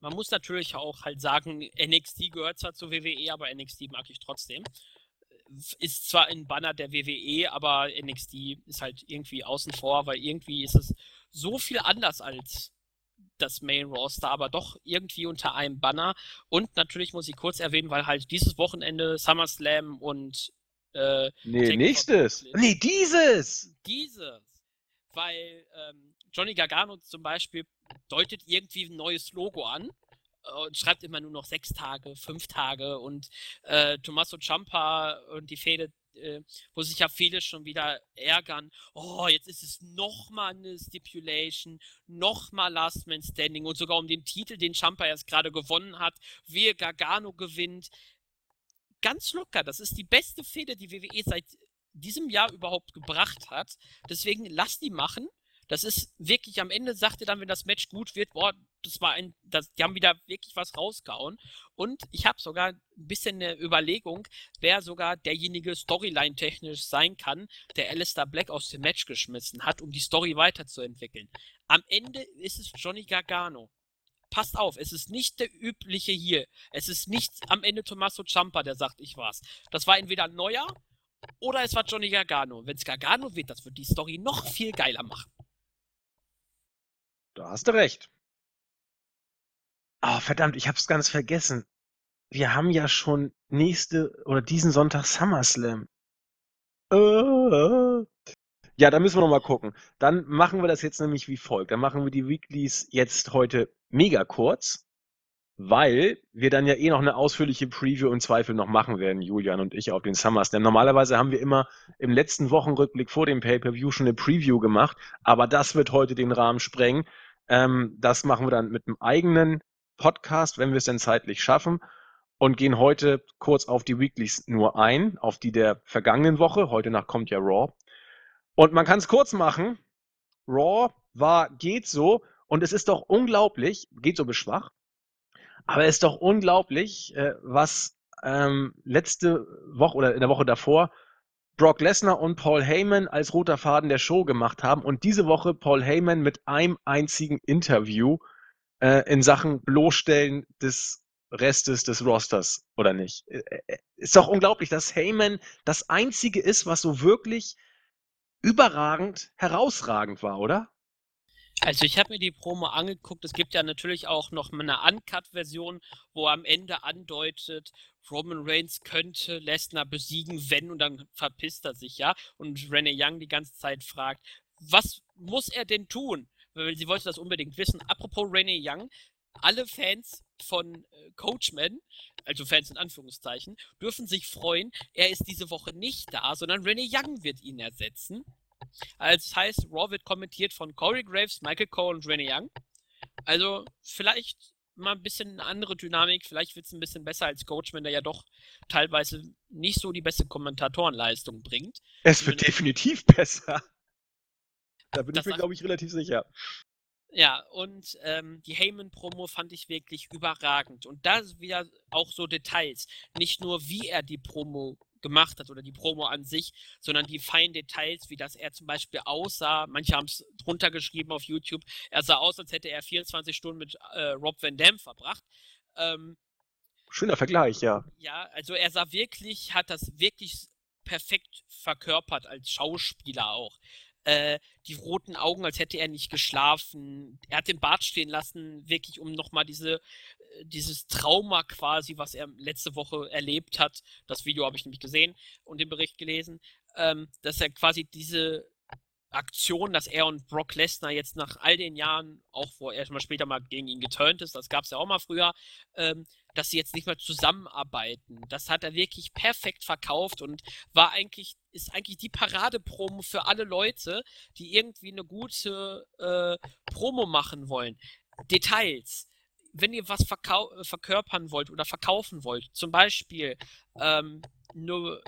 Speaker 2: Man muss natürlich auch halt sagen, NXT gehört zwar zur WWE, aber NXT mag ich trotzdem. Ist zwar ein Banner der WWE, aber NXT ist halt irgendwie außen vor, weil irgendwie ist es so viel anders als das Main Roster, aber doch irgendwie unter einem Banner. Und natürlich muss ich kurz erwähnen, weil halt dieses Wochenende SummerSlam und
Speaker 1: äh, nee, nächstes. Nee, dieses.
Speaker 2: Dieses. Weil ähm, Johnny Gargano zum Beispiel deutet irgendwie ein neues Logo an und schreibt immer nur noch sechs Tage, fünf Tage und äh, Tommaso Ciampa und die Fehde, äh, wo sich ja viele schon wieder ärgern, oh, jetzt ist es nochmal eine Stipulation, nochmal Last Man Standing und sogar um den Titel, den Ciampa erst gerade gewonnen hat, wehe Gargano gewinnt. Ganz locker, das ist die beste Fehde, die WWE seit diesem Jahr überhaupt gebracht hat. Deswegen lass die machen das ist wirklich, am Ende sagt er dann, wenn das Match gut wird, boah, das war ein, das, die haben wieder wirklich was rausgehauen. Und ich habe sogar ein bisschen eine Überlegung, wer sogar derjenige Storyline-technisch sein kann, der Alistair Black aus dem Match geschmissen hat, um die Story weiterzuentwickeln. Am Ende ist es Johnny Gargano. Passt auf, es ist nicht der übliche hier. Es ist nicht am Ende Tommaso Ciampa, der sagt, ich war's. Das war entweder neuer oder es war Johnny Gargano. Wenn es Gargano wird, das wird die Story noch viel geiler machen.
Speaker 1: Da hast du recht. Oh, verdammt, ich hab's ganz vergessen. Wir haben ja schon nächste oder diesen Sonntag SummerSlam. Äh, ja, da müssen wir noch mal gucken. Dann machen wir das jetzt nämlich wie folgt. Dann machen wir die Weeklies jetzt heute mega kurz, weil wir dann ja eh noch eine ausführliche Preview im Zweifel noch machen werden, Julian und ich, auf den SummerSlam. Normalerweise haben wir immer im letzten Wochenrückblick vor dem Pay-Per-View schon eine Preview gemacht, aber das wird heute den Rahmen sprengen. Ähm, das machen wir dann mit einem eigenen Podcast, wenn wir es denn zeitlich schaffen. und gehen heute kurz auf die Weeklies nur ein, auf die der vergangenen Woche. Heute Nacht kommt ja Raw. Und man kann es kurz machen. Raw war, geht so. Und es ist doch unglaublich, geht so beschwach, aber es ist doch unglaublich, äh, was ähm, letzte Woche oder in der Woche davor Brock Lesnar und Paul Heyman als roter Faden der Show gemacht haben und diese Woche Paul Heyman mit einem einzigen Interview äh, in Sachen Bloßstellen des Restes des Rosters, oder nicht? Ist doch unglaublich, dass Heyman das einzige ist, was so wirklich überragend, herausragend war, oder?
Speaker 2: Also ich habe mir die Promo angeguckt. Es gibt ja natürlich auch noch eine Uncut-Version, wo am Ende andeutet, Roman Reigns könnte Lesnar besiegen, wenn und dann verpisst er sich ja. Und Renee Young die ganze Zeit fragt, was muss er denn tun? Sie wollte das unbedingt wissen. Apropos Renee Young, alle Fans von äh, Coachman, also Fans in Anführungszeichen, dürfen sich freuen. Er ist diese Woche nicht da, sondern Renee Young wird ihn ersetzen. Also das heißt, Raw wird kommentiert von Corey Graves, Michael Cole und Renee Young. Also vielleicht mal ein bisschen eine andere Dynamik. Vielleicht wird es ein bisschen besser als Coachman, der ja doch teilweise nicht so die beste Kommentatorenleistung bringt.
Speaker 1: Es wird definitiv besser. Da bin das ich mir, glaube ich, relativ sicher.
Speaker 2: Ja, und ähm, die Heyman-Promo fand ich wirklich überragend. Und da wieder auch so Details. Nicht nur, wie er die Promo gemacht hat oder die Promo an sich, sondern die feinen Details, wie dass er zum Beispiel aussah. Manche haben es drunter geschrieben auf YouTube. Er sah aus, als hätte er 24 Stunden mit äh, Rob Van Dam verbracht. Ähm,
Speaker 1: Schöner Vergleich, ja.
Speaker 2: Ja, also er sah wirklich, hat das wirklich perfekt verkörpert als Schauspieler auch äh, die roten Augen, als hätte er nicht geschlafen. Er hat den Bart stehen lassen, wirklich um nochmal diese, äh, dieses Trauma quasi, was er letzte Woche erlebt hat. Das Video habe ich nämlich gesehen und den Bericht gelesen, ähm, dass er quasi diese Aktion, dass er und Brock Lesnar jetzt nach all den Jahren, auch wo er mal später mal gegen ihn geturnt ist, das gab es ja auch mal früher, ähm, dass sie jetzt nicht mehr zusammenarbeiten. Das hat er wirklich perfekt verkauft und war eigentlich, ist eigentlich die Paradepromo für alle Leute, die irgendwie eine gute äh, Promo machen wollen. Details. Wenn ihr was verkörpern wollt oder verkaufen wollt, zum Beispiel ähm, nur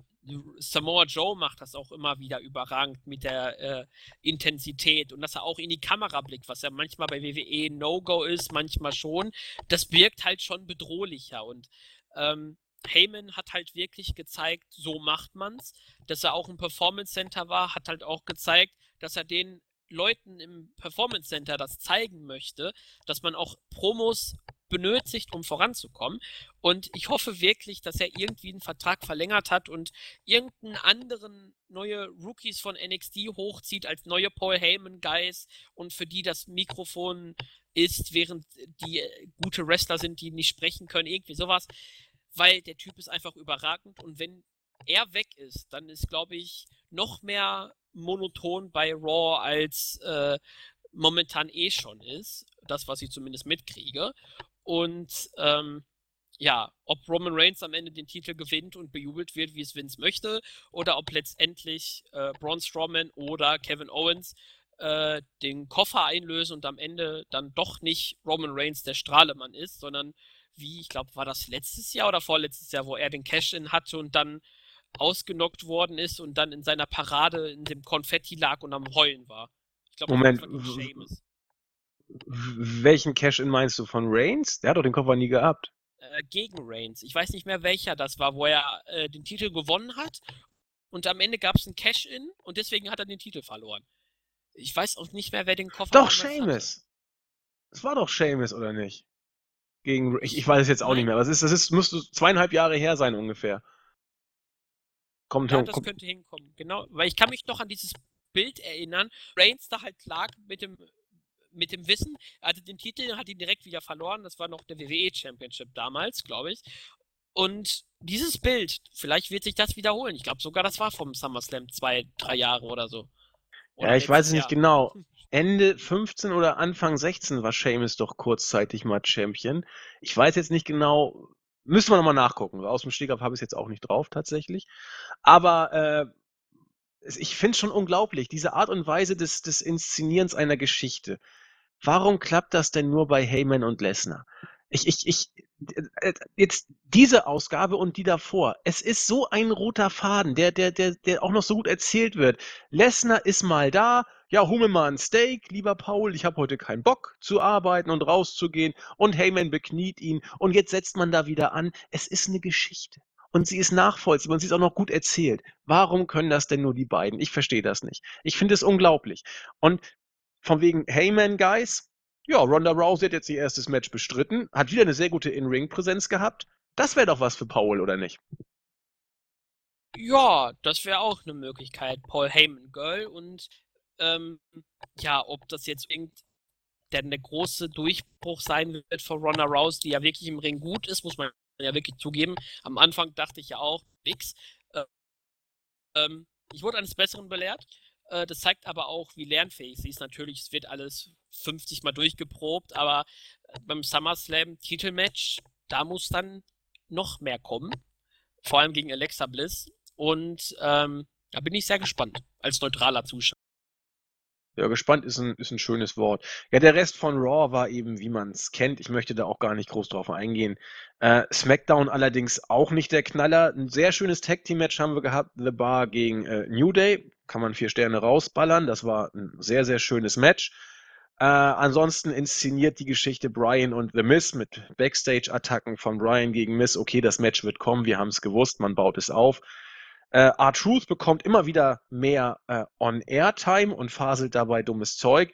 Speaker 2: Samoa Joe macht das auch immer wieder überragend mit der äh, Intensität und dass er auch in die Kamera blickt, was ja manchmal bei WWE No-Go ist, manchmal schon. Das wirkt halt schon bedrohlicher und ähm, Heyman hat halt wirklich gezeigt, so macht man's. Dass er auch im Performance Center war, hat halt auch gezeigt, dass er den Leuten im Performance Center das zeigen möchte, dass man auch Promos benötigt, um voranzukommen. Und ich hoffe wirklich, dass er irgendwie einen Vertrag verlängert hat und irgendeinen anderen neue Rookies von NXT hochzieht als neue Paul Heyman Guys und für die das Mikrofon ist, während die äh, gute Wrestler sind, die nicht sprechen können, irgendwie sowas. Weil der Typ ist einfach überragend und wenn er weg ist, dann ist, glaube ich, noch mehr monoton bei Raw als äh, momentan eh schon ist. Das, was ich zumindest mitkriege. Und ähm, ja, ob Roman Reigns am Ende den Titel gewinnt und bejubelt wird, wie es Vince möchte, oder ob letztendlich äh, Braun Strowman oder Kevin Owens äh, den Koffer einlösen und am Ende dann doch nicht Roman Reigns der Strahlemann ist, sondern wie, ich glaube, war das letztes Jahr oder vorletztes Jahr, wo er den Cash-In hatte und dann ausgenockt worden ist und dann in seiner Parade in dem Konfetti lag und am Heulen war.
Speaker 1: Ich glaube, Moment, welchen Cash-In meinst du? Von Reigns? Der hat doch den Koffer nie gehabt.
Speaker 2: Äh, gegen Reigns. Ich weiß nicht mehr, welcher das war, wo er äh, den Titel gewonnen hat. Und am Ende gab es ein Cash-In und deswegen hat er den Titel verloren. Ich weiß auch nicht mehr, wer den Koffer
Speaker 1: Doch, Seamus. Es war doch Seamus, oder nicht? Gegen, ich, ich weiß es jetzt auch Nein. nicht mehr. Was ist, das ist, müsste zweieinhalb Jahre her sein ungefähr.
Speaker 2: Kommt ja, das kommt. könnte hinkommen. Genau, weil ich kann mich noch an dieses Bild erinnern. Reigns da halt lag mit dem mit dem Wissen, er hatte den Titel, hat ihn direkt wieder verloren. Das war noch der WWE Championship damals, glaube ich. Und dieses Bild, vielleicht wird sich das wiederholen. Ich glaube sogar, das war vom SummerSlam zwei, drei Jahre oder so.
Speaker 1: Oder ja, ich weiß es nicht genau. Ende 15 oder Anfang 16 war Seamus doch kurzzeitig mal Champion. Ich weiß jetzt nicht genau, müssen wir nochmal nachgucken. Aus dem Stegab habe ich es jetzt auch nicht drauf tatsächlich. Aber äh, ich finde es schon unglaublich, diese Art und Weise des, des Inszenierens einer Geschichte. Warum klappt das denn nur bei Heyman und Lesnar? Ich, ich, ich, äh, jetzt diese Ausgabe und die davor. Es ist so ein roter Faden, der, der, der, der auch noch so gut erzählt wird. Lesnar ist mal da. Ja, hol mir mal ein Steak, lieber Paul. Ich habe heute keinen Bock zu arbeiten und rauszugehen. Und Heyman bekniet ihn. Und jetzt setzt man da wieder an. Es ist eine Geschichte. Und sie ist nachvollziehbar und sie ist auch noch gut erzählt. Warum können das denn nur die beiden? Ich verstehe das nicht. Ich finde es unglaublich. Und von wegen Heyman, Guys, ja, Ronda Rousey hat jetzt ihr erstes Match bestritten, hat wieder eine sehr gute In-Ring-Präsenz gehabt. Das wäre doch was für Paul, oder nicht?
Speaker 2: Ja, das wäre auch eine Möglichkeit. Paul Heyman Girl und ähm, ja, ob das jetzt irgend denn der große Durchbruch sein wird von Ronda Rousey, die ja wirklich im Ring gut ist, muss man ja wirklich zugeben. Am Anfang dachte ich ja auch, nix. Äh, ähm, ich wurde eines Besseren belehrt. Äh, das zeigt aber auch, wie lernfähig sie ist. Natürlich, es wird alles 50 Mal durchgeprobt, aber äh, beim SummerSlam Titelmatch, da muss dann noch mehr kommen. Vor allem gegen Alexa Bliss. Und ähm, da bin ich sehr gespannt, als neutraler Zuschauer.
Speaker 1: Ja, gespannt ist ein, ist ein schönes Wort. Ja, der Rest von Raw war eben, wie man es kennt. Ich möchte da auch gar nicht groß drauf eingehen. Äh, SmackDown allerdings auch nicht der Knaller. Ein sehr schönes Tag-Team-Match haben wir gehabt. The Bar gegen äh, New Day. Kann man vier Sterne rausballern. Das war ein sehr, sehr schönes Match. Äh, ansonsten inszeniert die Geschichte Brian und The Miz mit Backstage-Attacken von Brian gegen Miz. Okay, das Match wird kommen. Wir haben es gewusst. Man baut es auf. Äh, R-Truth bekommt immer wieder mehr äh, On-Air-Time und faselt dabei dummes Zeug.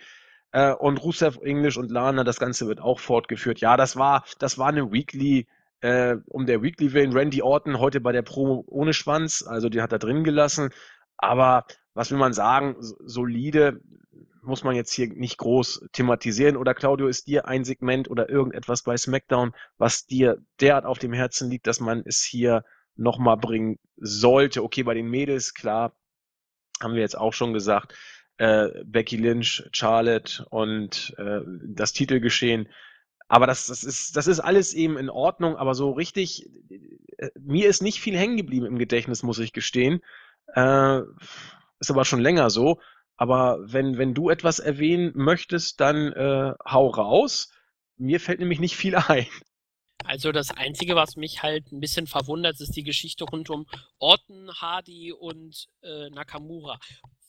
Speaker 1: Äh, und Rusev English und Lana, das Ganze wird auch fortgeführt. Ja, das war, das war eine Weekly, äh, um der Weekly willen. Randy Orton heute bei der Promo ohne Schwanz, also die hat er drin gelassen. Aber was will man sagen? Solide muss man jetzt hier nicht groß thematisieren. Oder Claudio, ist dir ein Segment oder irgendetwas bei SmackDown, was dir derart auf dem Herzen liegt, dass man es hier nochmal bringen sollte. Okay, bei den Mädels, klar, haben wir jetzt auch schon gesagt, äh, Becky Lynch, Charlotte und äh, das Titelgeschehen. Aber das, das, ist, das ist alles eben in Ordnung, aber so richtig, äh, mir ist nicht viel hängen geblieben im Gedächtnis, muss ich gestehen. Äh, ist aber schon länger so. Aber wenn, wenn du etwas erwähnen möchtest, dann äh, hau raus. Mir fällt nämlich nicht viel ein.
Speaker 2: Also das Einzige, was mich halt ein bisschen verwundert, ist die Geschichte rund um Orton, Hardy und äh, Nakamura.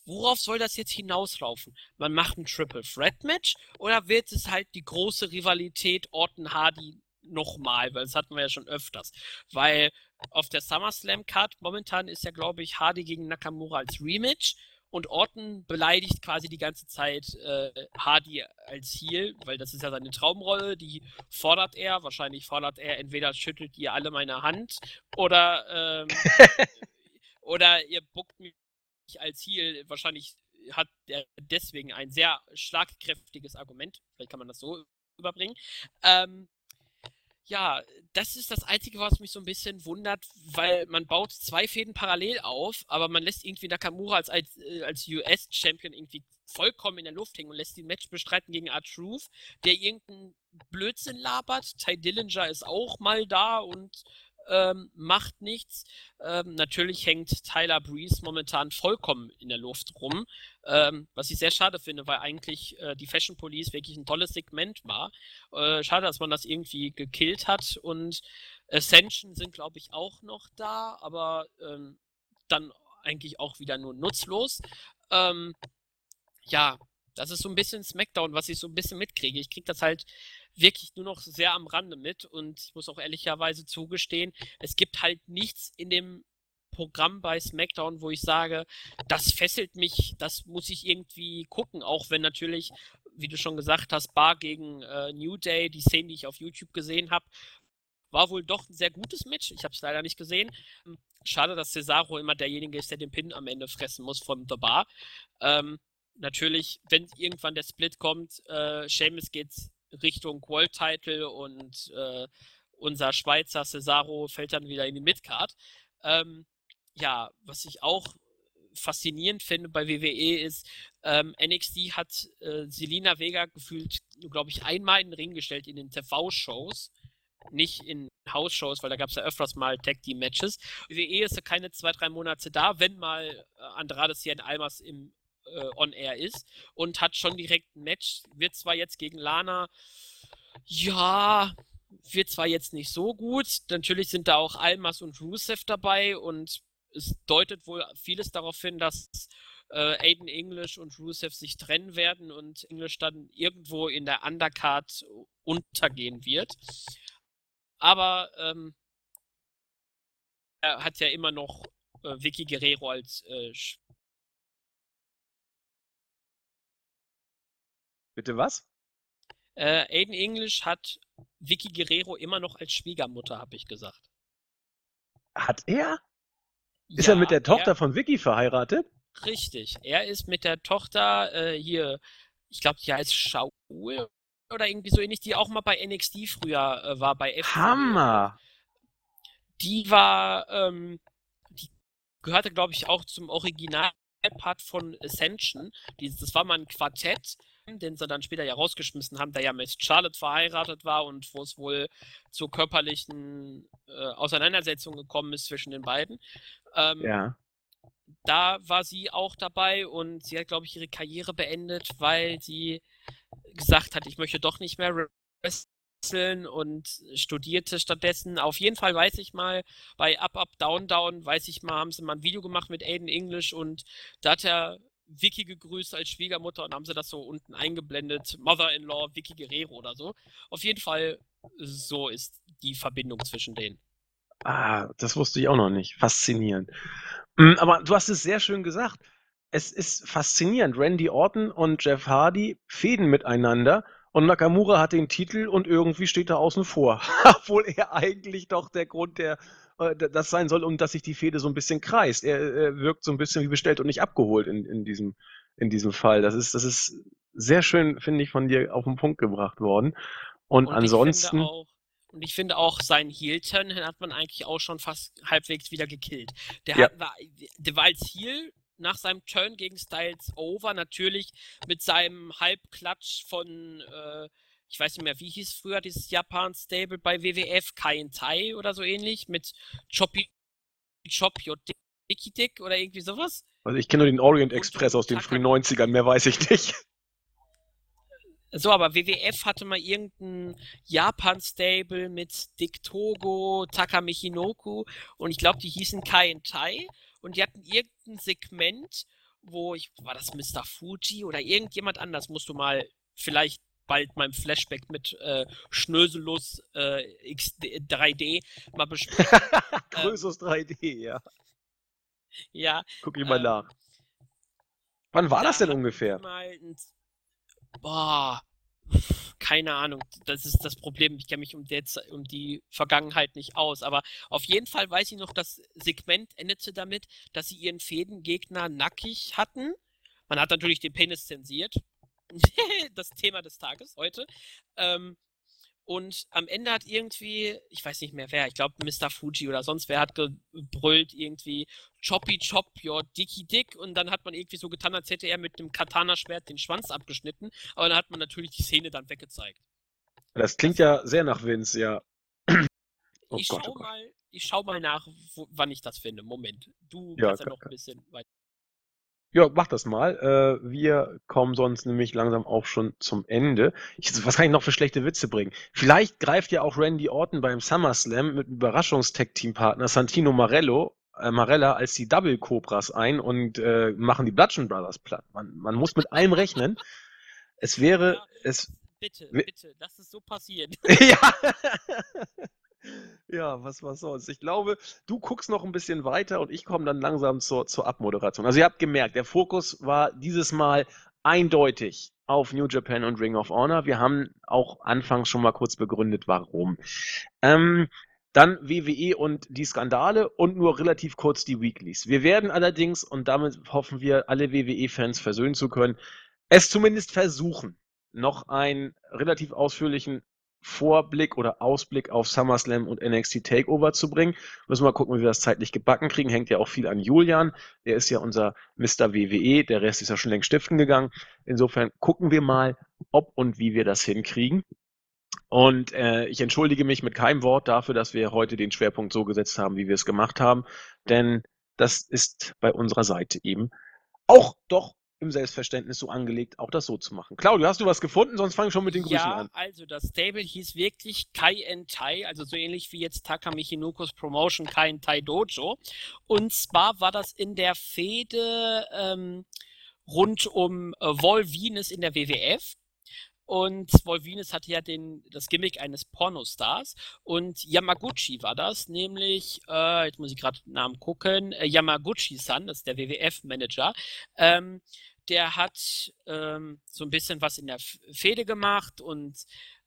Speaker 2: Worauf soll das jetzt hinauslaufen? Man macht ein Triple Threat Match oder wird es halt die große Rivalität Orton Hardy nochmal? Weil das hatten wir ja schon öfters. Weil auf der SummerSlam Card momentan ist ja, glaube ich, Hardy gegen Nakamura als Rematch und Orton beleidigt quasi die ganze Zeit äh, Hardy als Heel, weil das ist ja seine Traumrolle, die fordert er. Wahrscheinlich fordert er, entweder schüttelt ihr alle meine Hand oder, ähm, oder ihr buckt mich als Heel. Wahrscheinlich hat er deswegen ein sehr schlagkräftiges Argument. Vielleicht kann man das so überbringen. Ähm, ja, das ist das Einzige, was mich so ein bisschen wundert, weil man baut zwei Fäden parallel auf, aber man lässt irgendwie Nakamura als, als, äh, als US-Champion irgendwie vollkommen in der Luft hängen und lässt den Match bestreiten gegen R-Truth, der irgendeinen Blödsinn labert. Ty Dillinger ist auch mal da und ähm, macht nichts. Ähm, natürlich hängt Tyler Breeze momentan vollkommen in der Luft rum, ähm, was ich sehr schade finde, weil eigentlich äh, die Fashion Police wirklich ein tolles Segment war. Äh, schade, dass man das irgendwie gekillt hat und Ascension sind, glaube ich, auch noch da, aber ähm, dann eigentlich auch wieder nur nutzlos. Ähm, ja, das ist so ein bisschen Smackdown, was ich so ein bisschen mitkriege. Ich kriege das halt wirklich nur noch sehr am Rande mit und ich muss auch ehrlicherweise zugestehen, es gibt halt nichts in dem Programm bei SmackDown, wo ich sage, das fesselt mich, das muss ich irgendwie gucken, auch wenn natürlich, wie du schon gesagt hast, Bar gegen äh, New Day, die Szenen, die ich auf YouTube gesehen habe, war wohl doch ein sehr gutes Match. Ich habe es leider nicht gesehen. Schade, dass Cesaro immer derjenige ist, der den Pin am Ende fressen muss von The Bar. Ähm, natürlich, wenn irgendwann der Split kommt, äh, Seamus geht Richtung World Title und äh, unser Schweizer Cesaro fällt dann wieder in die Midcard. Ähm, ja, was ich auch faszinierend finde bei WWE ist, ähm, NXT hat äh, Selina Vega gefühlt, glaube ich, einmal in den Ring gestellt in den TV-Shows, nicht in House-Shows, weil da gab es ja öfters mal Tag-Team-Matches. WWE ist ja keine zwei, drei Monate da, wenn mal äh, Andrade Cien Almas im äh, on air ist und hat schon direkt ein Match. Wird zwar jetzt gegen Lana, ja, wird zwar jetzt nicht so gut, natürlich sind da auch Almas und Rusev dabei und es deutet wohl vieles darauf hin, dass äh, Aiden English und Rusev sich trennen werden und English dann irgendwo in der Undercard untergehen wird. Aber ähm, er hat ja immer noch äh, Vicky Guerrero als äh,
Speaker 1: Bitte was?
Speaker 2: Äh, Aiden English hat Vicky Guerrero immer noch als Schwiegermutter, habe ich gesagt.
Speaker 1: Hat er? Ist ja, er mit der Tochter er, von Vicky verheiratet?
Speaker 2: Richtig. Er ist mit der Tochter äh, hier, ich glaube, die heißt Shaul oder irgendwie so ähnlich, die auch mal bei NXT früher äh, war, bei
Speaker 1: FW. Hammer!
Speaker 2: Die war, ähm, die gehörte, glaube ich, auch zum Originalpart von Ascension. Die, das war mal ein Quartett den sie dann später ja rausgeschmissen haben, der ja mit Charlotte verheiratet war und wo es wohl zu körperlichen äh, Auseinandersetzungen gekommen ist zwischen den beiden.
Speaker 1: Ähm, ja.
Speaker 2: Da war sie auch dabei und sie hat, glaube ich, ihre Karriere beendet, weil sie gesagt hat, ich möchte doch nicht mehr wresteln und studierte stattdessen. Auf jeden Fall weiß ich mal, bei Up Up Down Down, weiß ich mal, haben sie mal ein Video gemacht mit Aiden English und da hat er Vicky gegrüßt als Schwiegermutter und haben sie das so unten eingeblendet. Mother-in-law, Vicky Guerrero oder so. Auf jeden Fall, so ist die Verbindung zwischen denen.
Speaker 1: Ah, das wusste ich auch noch nicht. Faszinierend. Hm, aber du hast es sehr schön gesagt. Es ist faszinierend. Randy Orton und Jeff Hardy fäden miteinander und Nakamura hat den Titel und irgendwie steht er außen vor. Obwohl er eigentlich doch der Grund der das sein soll und dass sich die Fehde so ein bisschen kreist. Er, er wirkt so ein bisschen wie bestellt und nicht abgeholt in, in, diesem, in diesem Fall. Das ist, das ist sehr schön, finde ich, von dir auf den Punkt gebracht worden. Und, und ansonsten.
Speaker 2: Auch, und ich finde auch, seinen Heel-Turn hat man eigentlich auch schon fast halbwegs wieder gekillt. Der, ja. hat, war, der war als Heel nach seinem Turn gegen Styles over natürlich mit seinem Halbklatsch von äh, ich weiß nicht mehr, wie hieß früher dieses Japan-Stable bei WWF, Kain Tai oder so ähnlich, mit Choppy Chop Your Dicky Dick oder irgendwie sowas.
Speaker 1: Also ich kenne nur den Orient Express aus den frühen 90ern, mehr weiß ich nicht.
Speaker 2: So, aber WWF hatte mal irgendein Japan-Stable mit Dick Togo, Taka Michinoku und ich glaube, die hießen Kai Tai und die hatten irgendein Segment, wo ich, war das Mr. Fuji oder irgendjemand anders, musst du mal vielleicht bald meinem Flashback mit äh, Schnöselus äh, XD, 3D mal besprechen.
Speaker 1: Größeres ähm, 3D, ja.
Speaker 2: Ja.
Speaker 1: Guck ich mal ähm, nach. Wann war da das denn ungefähr?
Speaker 2: Ein, boah, keine Ahnung. Das ist das Problem. Ich kenne mich um, der, um die Vergangenheit nicht aus. Aber auf jeden Fall weiß ich noch, das Segment endete damit, dass sie ihren Fädengegner nackig hatten. Man hat natürlich den Penis zensiert. das Thema des Tages heute. Ähm, und am Ende hat irgendwie, ich weiß nicht mehr wer, ich glaube Mr. Fuji oder sonst wer hat gebrüllt irgendwie Choppy Chop your Dicky Dick und dann hat man irgendwie so getan, als hätte er mit dem Katana-Schwert den Schwanz abgeschnitten, aber dann hat man natürlich die Szene dann weggezeigt.
Speaker 1: Das klingt ja sehr nach Vince, ja.
Speaker 2: Oh ich, Gott, schau oh mal, ich schau mal nach, wo, wann ich das finde. Moment, du ja, kannst ja noch ein bisschen weiter.
Speaker 1: Ja, mach das mal. Äh, wir kommen sonst nämlich langsam auch schon zum Ende. Ich, was kann ich noch für schlechte Witze bringen? Vielleicht greift ja auch Randy Orton beim SummerSlam mit Überraschungstag-Team-Partner Santino Marello, äh, Marella als die Double Cobras ein und äh, machen die Bludgeon Brothers platt. Man, man muss mit allem rechnen. Es wäre, ja, es.
Speaker 2: Bitte, bitte, lass es so passieren.
Speaker 1: ja. Ja, was, was sonst? Ich glaube, du guckst noch ein bisschen weiter und ich komme dann langsam zur, zur Abmoderation. Also ihr habt gemerkt, der Fokus war dieses Mal eindeutig auf New Japan und Ring of Honor. Wir haben auch anfangs schon mal kurz begründet, warum. Ähm, dann WWE und die Skandale und nur relativ kurz die Weeklies. Wir werden allerdings, und damit hoffen wir, alle WWE-Fans versöhnen zu können, es zumindest versuchen, noch einen relativ ausführlichen Vorblick oder Ausblick auf SummerSlam und NXT Takeover zu bringen. Müssen wir mal gucken, wie wir das zeitlich gebacken kriegen. Hängt ja auch viel an Julian. Der ist ja unser Mr. WWE. Der Rest ist ja schon längst stiften gegangen. Insofern gucken wir mal, ob und wie wir das hinkriegen. Und äh, ich entschuldige mich mit keinem Wort dafür, dass wir heute den Schwerpunkt so gesetzt haben, wie wir es gemacht haben. Denn das ist bei unserer Seite eben auch doch im Selbstverständnis so angelegt, auch das so zu machen. Claudio, hast du was gefunden? Sonst fange ich schon mit den Grüßen
Speaker 2: ja,
Speaker 1: an.
Speaker 2: also das Stable hieß wirklich Kai en Tai, also so ähnlich wie jetzt Taka Michinokos Promotion Kai en Tai Dojo. Und zwar war das in der Fehde ähm, rund um äh, Vol Venus in der WWF. Und Volvinus hatte ja den, das Gimmick eines Pornostars. Und Yamaguchi war das, nämlich, äh, jetzt muss ich gerade Namen gucken, äh, Yamaguchi-san, das ist der WWF-Manager. Ähm, der hat ähm, so ein bisschen was in der Fehde gemacht und,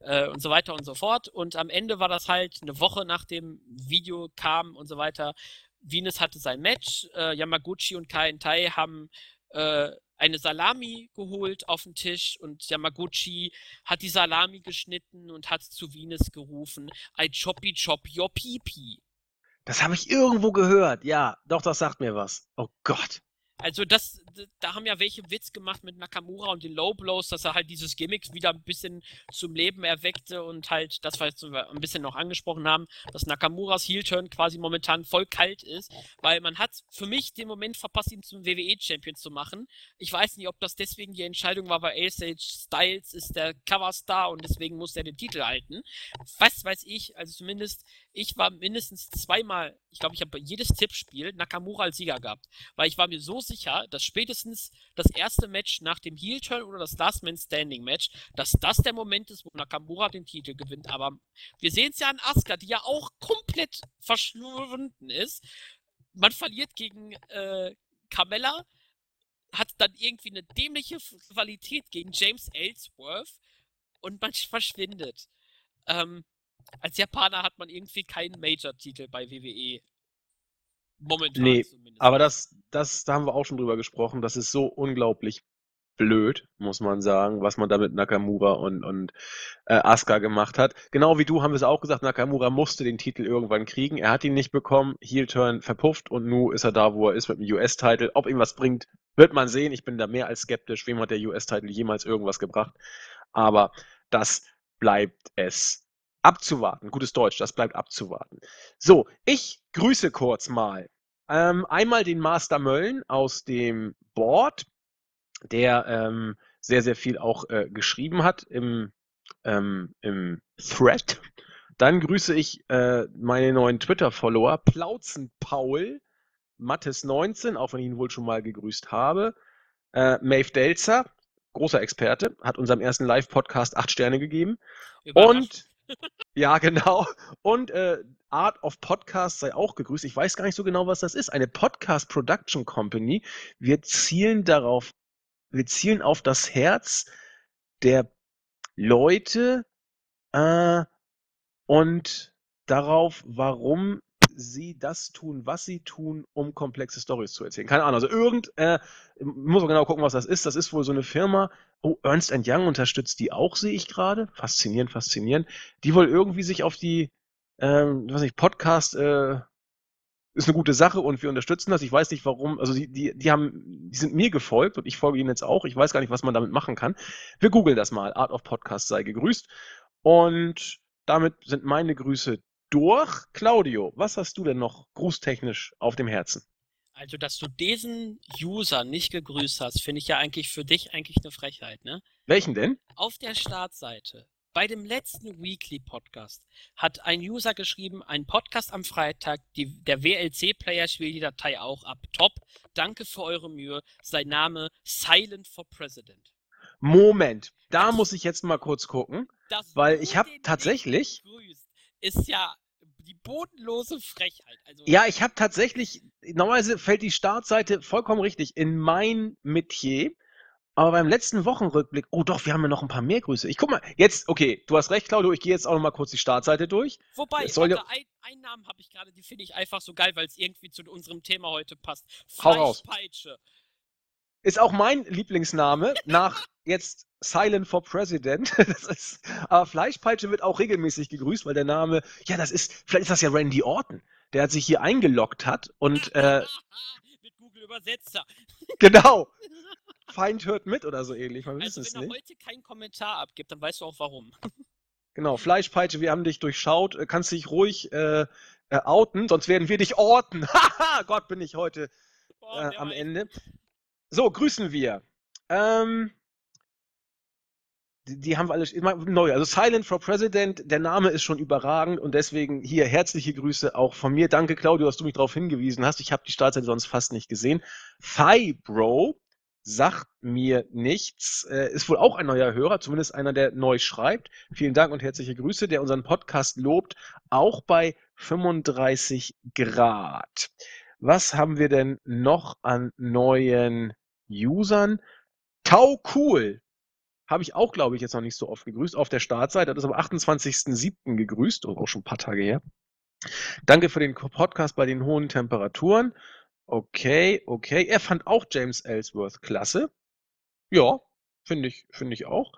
Speaker 2: äh, und so weiter und so fort. Und am Ende war das halt eine Woche nach dem Video kam und so weiter. Venus hatte sein Match. Äh, Yamaguchi und Kai Tai haben äh, eine Salami geholt auf den Tisch und Yamaguchi hat die Salami geschnitten und hat zu Venus gerufen, I choppy chop your pipi.
Speaker 1: Das habe ich irgendwo gehört. Ja, doch, das sagt mir was. Oh Gott.
Speaker 2: Also das, da haben ja welche Witz gemacht mit Nakamura und den Low Blows, dass er halt dieses Gimmick wieder ein bisschen zum Leben erweckte und halt, das wir ein bisschen noch angesprochen haben, dass Nakamuras Heel-Turn quasi momentan voll kalt ist, weil man hat für mich den Moment verpasst, ihn zum WWE-Champion zu machen. Ich weiß nicht, ob das deswegen die Entscheidung war, weil ASH Styles ist der Coverstar und deswegen muss er den Titel halten. Was weiß ich, also zumindest ich war mindestens zweimal, ich glaube, ich habe jedes Tippspiel Nakamura als Sieger gehabt, weil ich war mir so sicher, dass spätestens das erste Match nach dem Heel Turn oder das Last Man Standing Match, dass das der Moment ist, wo Nakamura den Titel gewinnt. Aber wir sehen es ja an Asuka, die ja auch komplett verschwunden ist. Man verliert gegen äh, Carmella, hat dann irgendwie eine dämliche Qualität gegen James Ellsworth und man verschwindet. Ähm, als Japaner hat man irgendwie keinen Major-Titel bei WWE.
Speaker 1: Momentan nee, zumindest. Aber das, das, da haben wir auch schon drüber gesprochen. Das ist so unglaublich blöd, muss man sagen, was man da mit Nakamura und, und äh, Asuka gemacht hat. Genau wie du haben wir es auch gesagt, Nakamura musste den Titel irgendwann kriegen. Er hat ihn nicht bekommen, Heel-Turn verpufft und nun ist er da, wo er ist mit dem US-Titel. Ob ihm was bringt, wird man sehen. Ich bin da mehr als skeptisch. Wem hat der US-Titel jemals irgendwas gebracht? Aber das bleibt es abzuwarten. Gutes Deutsch, das bleibt abzuwarten. So, ich grüße kurz mal. Ähm, einmal den Master Mölln aus dem Board, der ähm, sehr, sehr viel auch äh, geschrieben hat im, ähm, im Thread. Dann grüße ich äh, meine neuen Twitter-Follower, Plauzen Paul, Mattes19, auch wenn ich ihn wohl schon mal gegrüßt habe. Äh, Maeve Delzer, großer Experte, hat unserem ersten Live-Podcast acht Sterne gegeben. Und ja, genau. Und äh, Art of Podcast sei auch gegrüßt. Ich weiß gar nicht so genau, was das ist. Eine Podcast Production Company. Wir zielen darauf, wir zielen auf das Herz der Leute äh, und darauf, warum sie das tun, was sie tun, um komplexe Stories zu erzählen. Keine Ahnung. Also irgend, äh, muss man genau gucken, was das ist. Das ist wohl so eine Firma. Oh, Ernst Young unterstützt die auch, sehe ich gerade. Faszinierend, faszinierend. Die wohl irgendwie sich auf die, ähm, weiß nicht, Podcast, äh, ist eine gute Sache und wir unterstützen das. Ich weiß nicht warum, also die, die, die haben, die sind mir gefolgt und ich folge ihnen jetzt auch. Ich weiß gar nicht, was man damit machen kann. Wir googeln das mal. Art of Podcast sei gegrüßt. Und damit sind meine Grüße durch. Claudio, was hast du denn noch grußtechnisch auf dem Herzen?
Speaker 2: Also, dass du diesen User nicht gegrüßt hast, finde ich ja eigentlich für dich eigentlich eine Frechheit, ne?
Speaker 1: Welchen denn?
Speaker 2: Auf der Startseite. Bei dem letzten Weekly Podcast hat ein User geschrieben, ein Podcast am Freitag, die, der WLC-Player spielt die Datei auch ab. Top, danke für eure Mühe. Sein Name Silent for President.
Speaker 1: Moment, da muss ich jetzt mal kurz gucken, weil ich habe tatsächlich...
Speaker 2: Ist ja die bodenlose Frechheit.
Speaker 1: Also, ja, ich habe tatsächlich, normalerweise fällt die Startseite vollkommen richtig in mein Metier. Aber beim letzten Wochenrückblick, oh doch, wir haben ja noch ein paar mehr Grüße. Ich guck mal, jetzt, okay, du hast recht, Claudio, ich gehe jetzt auch noch mal kurz die Startseite durch.
Speaker 2: Wobei, soll warte, ein, einen Namen habe ich gerade, die finde ich einfach so geil, weil es irgendwie zu unserem Thema heute passt.
Speaker 1: Hau raus. Ist auch mein Lieblingsname nach jetzt Silent for President. Ist, aber Fleischpeitsche wird auch regelmäßig gegrüßt, weil der Name, ja, das ist, vielleicht ist das ja Randy Orton, der hat sich hier eingeloggt hat und äh,
Speaker 2: mit Google Übersetzer.
Speaker 1: Genau. Feind hört mit oder so ähnlich. Man
Speaker 2: also, wenn er nicht. heute keinen Kommentar abgibt, dann weißt du auch warum.
Speaker 1: Genau, Fleischpeitsche, wir haben dich durchschaut, äh, kannst dich ruhig äh, äh, outen, sonst werden wir dich orten. Haha, Gott, bin ich heute äh, am Ende. So, grüßen wir Ähm, die, die haben wir alle immer neu. Also Silent for President, der Name ist schon überragend und deswegen hier herzliche Grüße auch von mir. Danke, Claudio, dass du mich darauf hingewiesen hast. Ich habe die Startseite sonst fast nicht gesehen. Thybro sagt mir nichts, äh, ist wohl auch ein neuer Hörer, zumindest einer, der neu schreibt. Vielen Dank und herzliche Grüße, der unseren Podcast lobt, auch bei 35 Grad. Was haben wir denn noch an neuen Usern? Tau Cool habe ich auch, glaube ich, jetzt noch nicht so oft gegrüßt auf der Startseite. Das ist am 28.07. gegrüßt, auch schon ein paar Tage her. Danke für den Podcast bei den hohen Temperaturen. Okay, okay. Er fand auch James Ellsworth klasse. Ja, finde ich, finde ich auch.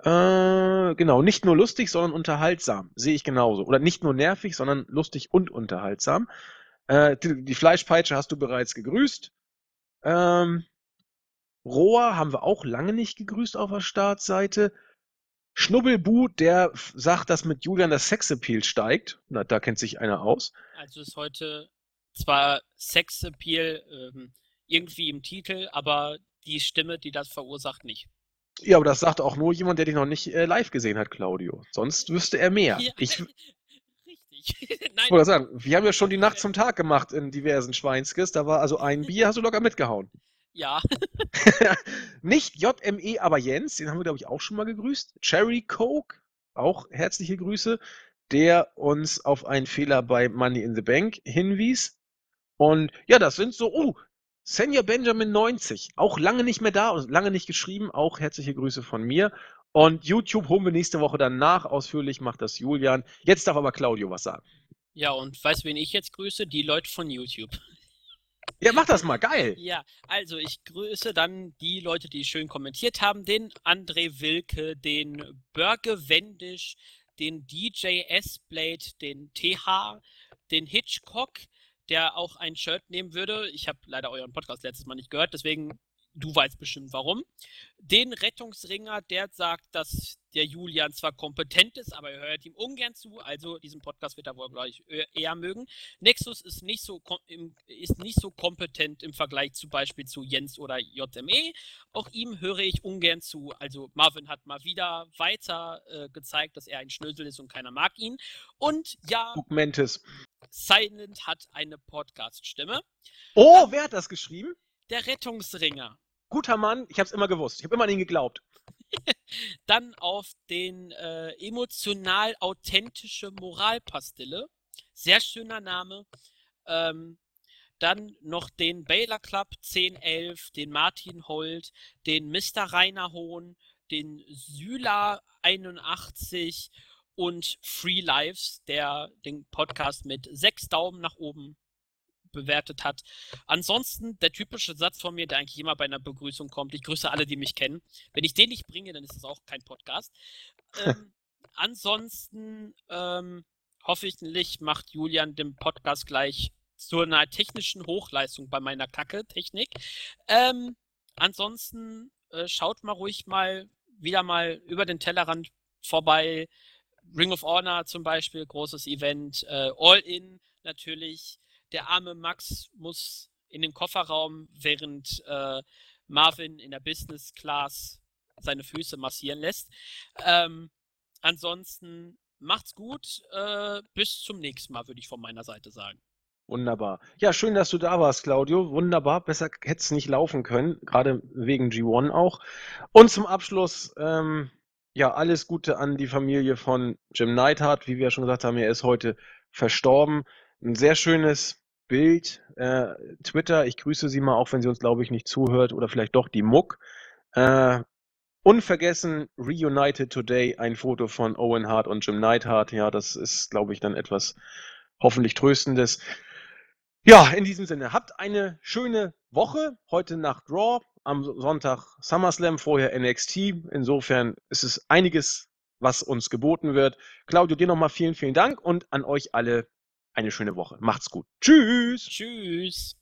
Speaker 1: Äh, genau, nicht nur lustig, sondern unterhaltsam. Sehe ich genauso. Oder nicht nur nervig, sondern lustig und unterhaltsam. Äh, die, die, Fleischpeitsche hast du bereits gegrüßt. Ähm, Rohr haben wir auch lange nicht gegrüßt auf der Startseite. Schnubbelbu, der sagt, dass mit Julian das Sexappeal steigt. Na, da kennt sich einer aus.
Speaker 2: Also ist heute zwar Sexappeal ähm, irgendwie im Titel, aber die Stimme, die das verursacht, nicht.
Speaker 1: Ja, aber das sagt auch nur jemand, der dich noch nicht äh, live gesehen hat, Claudio. Sonst wüsste er mehr. Ja, ich. Nein. Ich sagen, wir haben ja schon die Nacht zum Tag gemacht in diversen Schweinskes. Da war also ein Bier, hast du locker mitgehauen.
Speaker 2: Ja.
Speaker 1: Nicht JME, aber Jens, den haben wir, glaube ich, auch schon mal gegrüßt. Cherry Coke, auch herzliche Grüße, der uns auf einen Fehler bei Money in the Bank hinwies. Und ja, das sind so, oh, Senja Benjamin 90, auch lange nicht mehr da und lange nicht geschrieben, auch herzliche Grüße von mir. Und YouTube holen wir nächste Woche dann nach, ausführlich macht das Julian. Jetzt darf aber Claudio was sagen.
Speaker 2: Ja, und weißt du, wen ich jetzt grüße? Die Leute von YouTube.
Speaker 1: Ja, mach das mal, geil.
Speaker 2: Ja, also ich grüße dann die Leute, die schön kommentiert haben, den André Wilke, den Börge Wendisch, den DJ S-Blade, den TH, den Hitchcock, der auch ein Shirt nehmen würde. Ich habe leider euren Podcast letztes Mal nicht gehört, deswegen du weißt bestimmt warum. Den Rettungsringer, der sagt, dass der Julian zwar kompetent ist, aber er hört ihm ungern zu, also diesen Podcast wird er wohl, glaube ich, eher mögen. Nexus ist nicht so, ist nicht so kompetent im Vergleich zum Beispiel zu Jens oder JME. Auch ihm höre ich ungern zu. Also Marvin hat mal wieder weiter äh, gezeigt, dass er ein Schnösel ist und keiner mag ihn. Und ja,
Speaker 1: Augmentis.
Speaker 2: Silent hat eine Podcast-Stimme.
Speaker 1: Oh, wer hat das geschrieben?
Speaker 2: Der Rettungsringer
Speaker 1: guter Mann, ich habe es immer gewusst. Ich habe immer an ihn geglaubt.
Speaker 2: Dann auf den äh, emotional authentische Moralpastille. Sehr schöner Name. Ähm, dann noch den Baylor Club 1011, den Martin Holt, den Mr. Rainer Hohn, den Syla 81 und Free Lives, der den Podcast mit sechs Daumen nach oben bewertet hat. Ansonsten der typische Satz von mir, der eigentlich immer bei einer Begrüßung kommt. Ich grüße alle, die mich kennen. Wenn ich den nicht bringe, dann ist es auch kein Podcast. Ähm, ansonsten ähm, hoffentlich macht Julian den Podcast gleich zu einer technischen Hochleistung bei meiner Kacke-Technik. Ähm, ansonsten äh, schaut mal ruhig mal wieder mal über den Tellerrand vorbei. Ring of Honor zum Beispiel, großes Event. Äh, All In natürlich der arme Max muss in den Kofferraum, während äh, Marvin in der Business Class seine Füße massieren lässt. Ähm, ansonsten macht's gut. Äh, bis zum nächsten Mal, würde ich von meiner Seite sagen.
Speaker 1: Wunderbar. Ja, schön, dass du da warst, Claudio. Wunderbar. Besser hätte es nicht laufen können, gerade wegen G1 auch. Und zum Abschluss, ähm, ja, alles Gute an die Familie von Jim Neidhart. Wie wir schon gesagt haben, er ist heute verstorben. Ein sehr schönes Bild. Äh, Twitter, ich grüße sie mal, auch wenn sie uns, glaube ich, nicht zuhört, oder vielleicht doch die Muck. Äh, unvergessen, Reunited Today, ein Foto von Owen Hart und Jim Neidhart. Ja, das ist, glaube ich, dann etwas hoffentlich Tröstendes. Ja, in diesem Sinne, habt eine schöne Woche. Heute nach Draw, am Sonntag SummerSlam, vorher NXT. Insofern ist es einiges, was uns geboten wird. Claudio, dir nochmal vielen, vielen Dank und an euch alle eine schöne Woche. Macht's gut. Tschüss.
Speaker 2: Tschüss.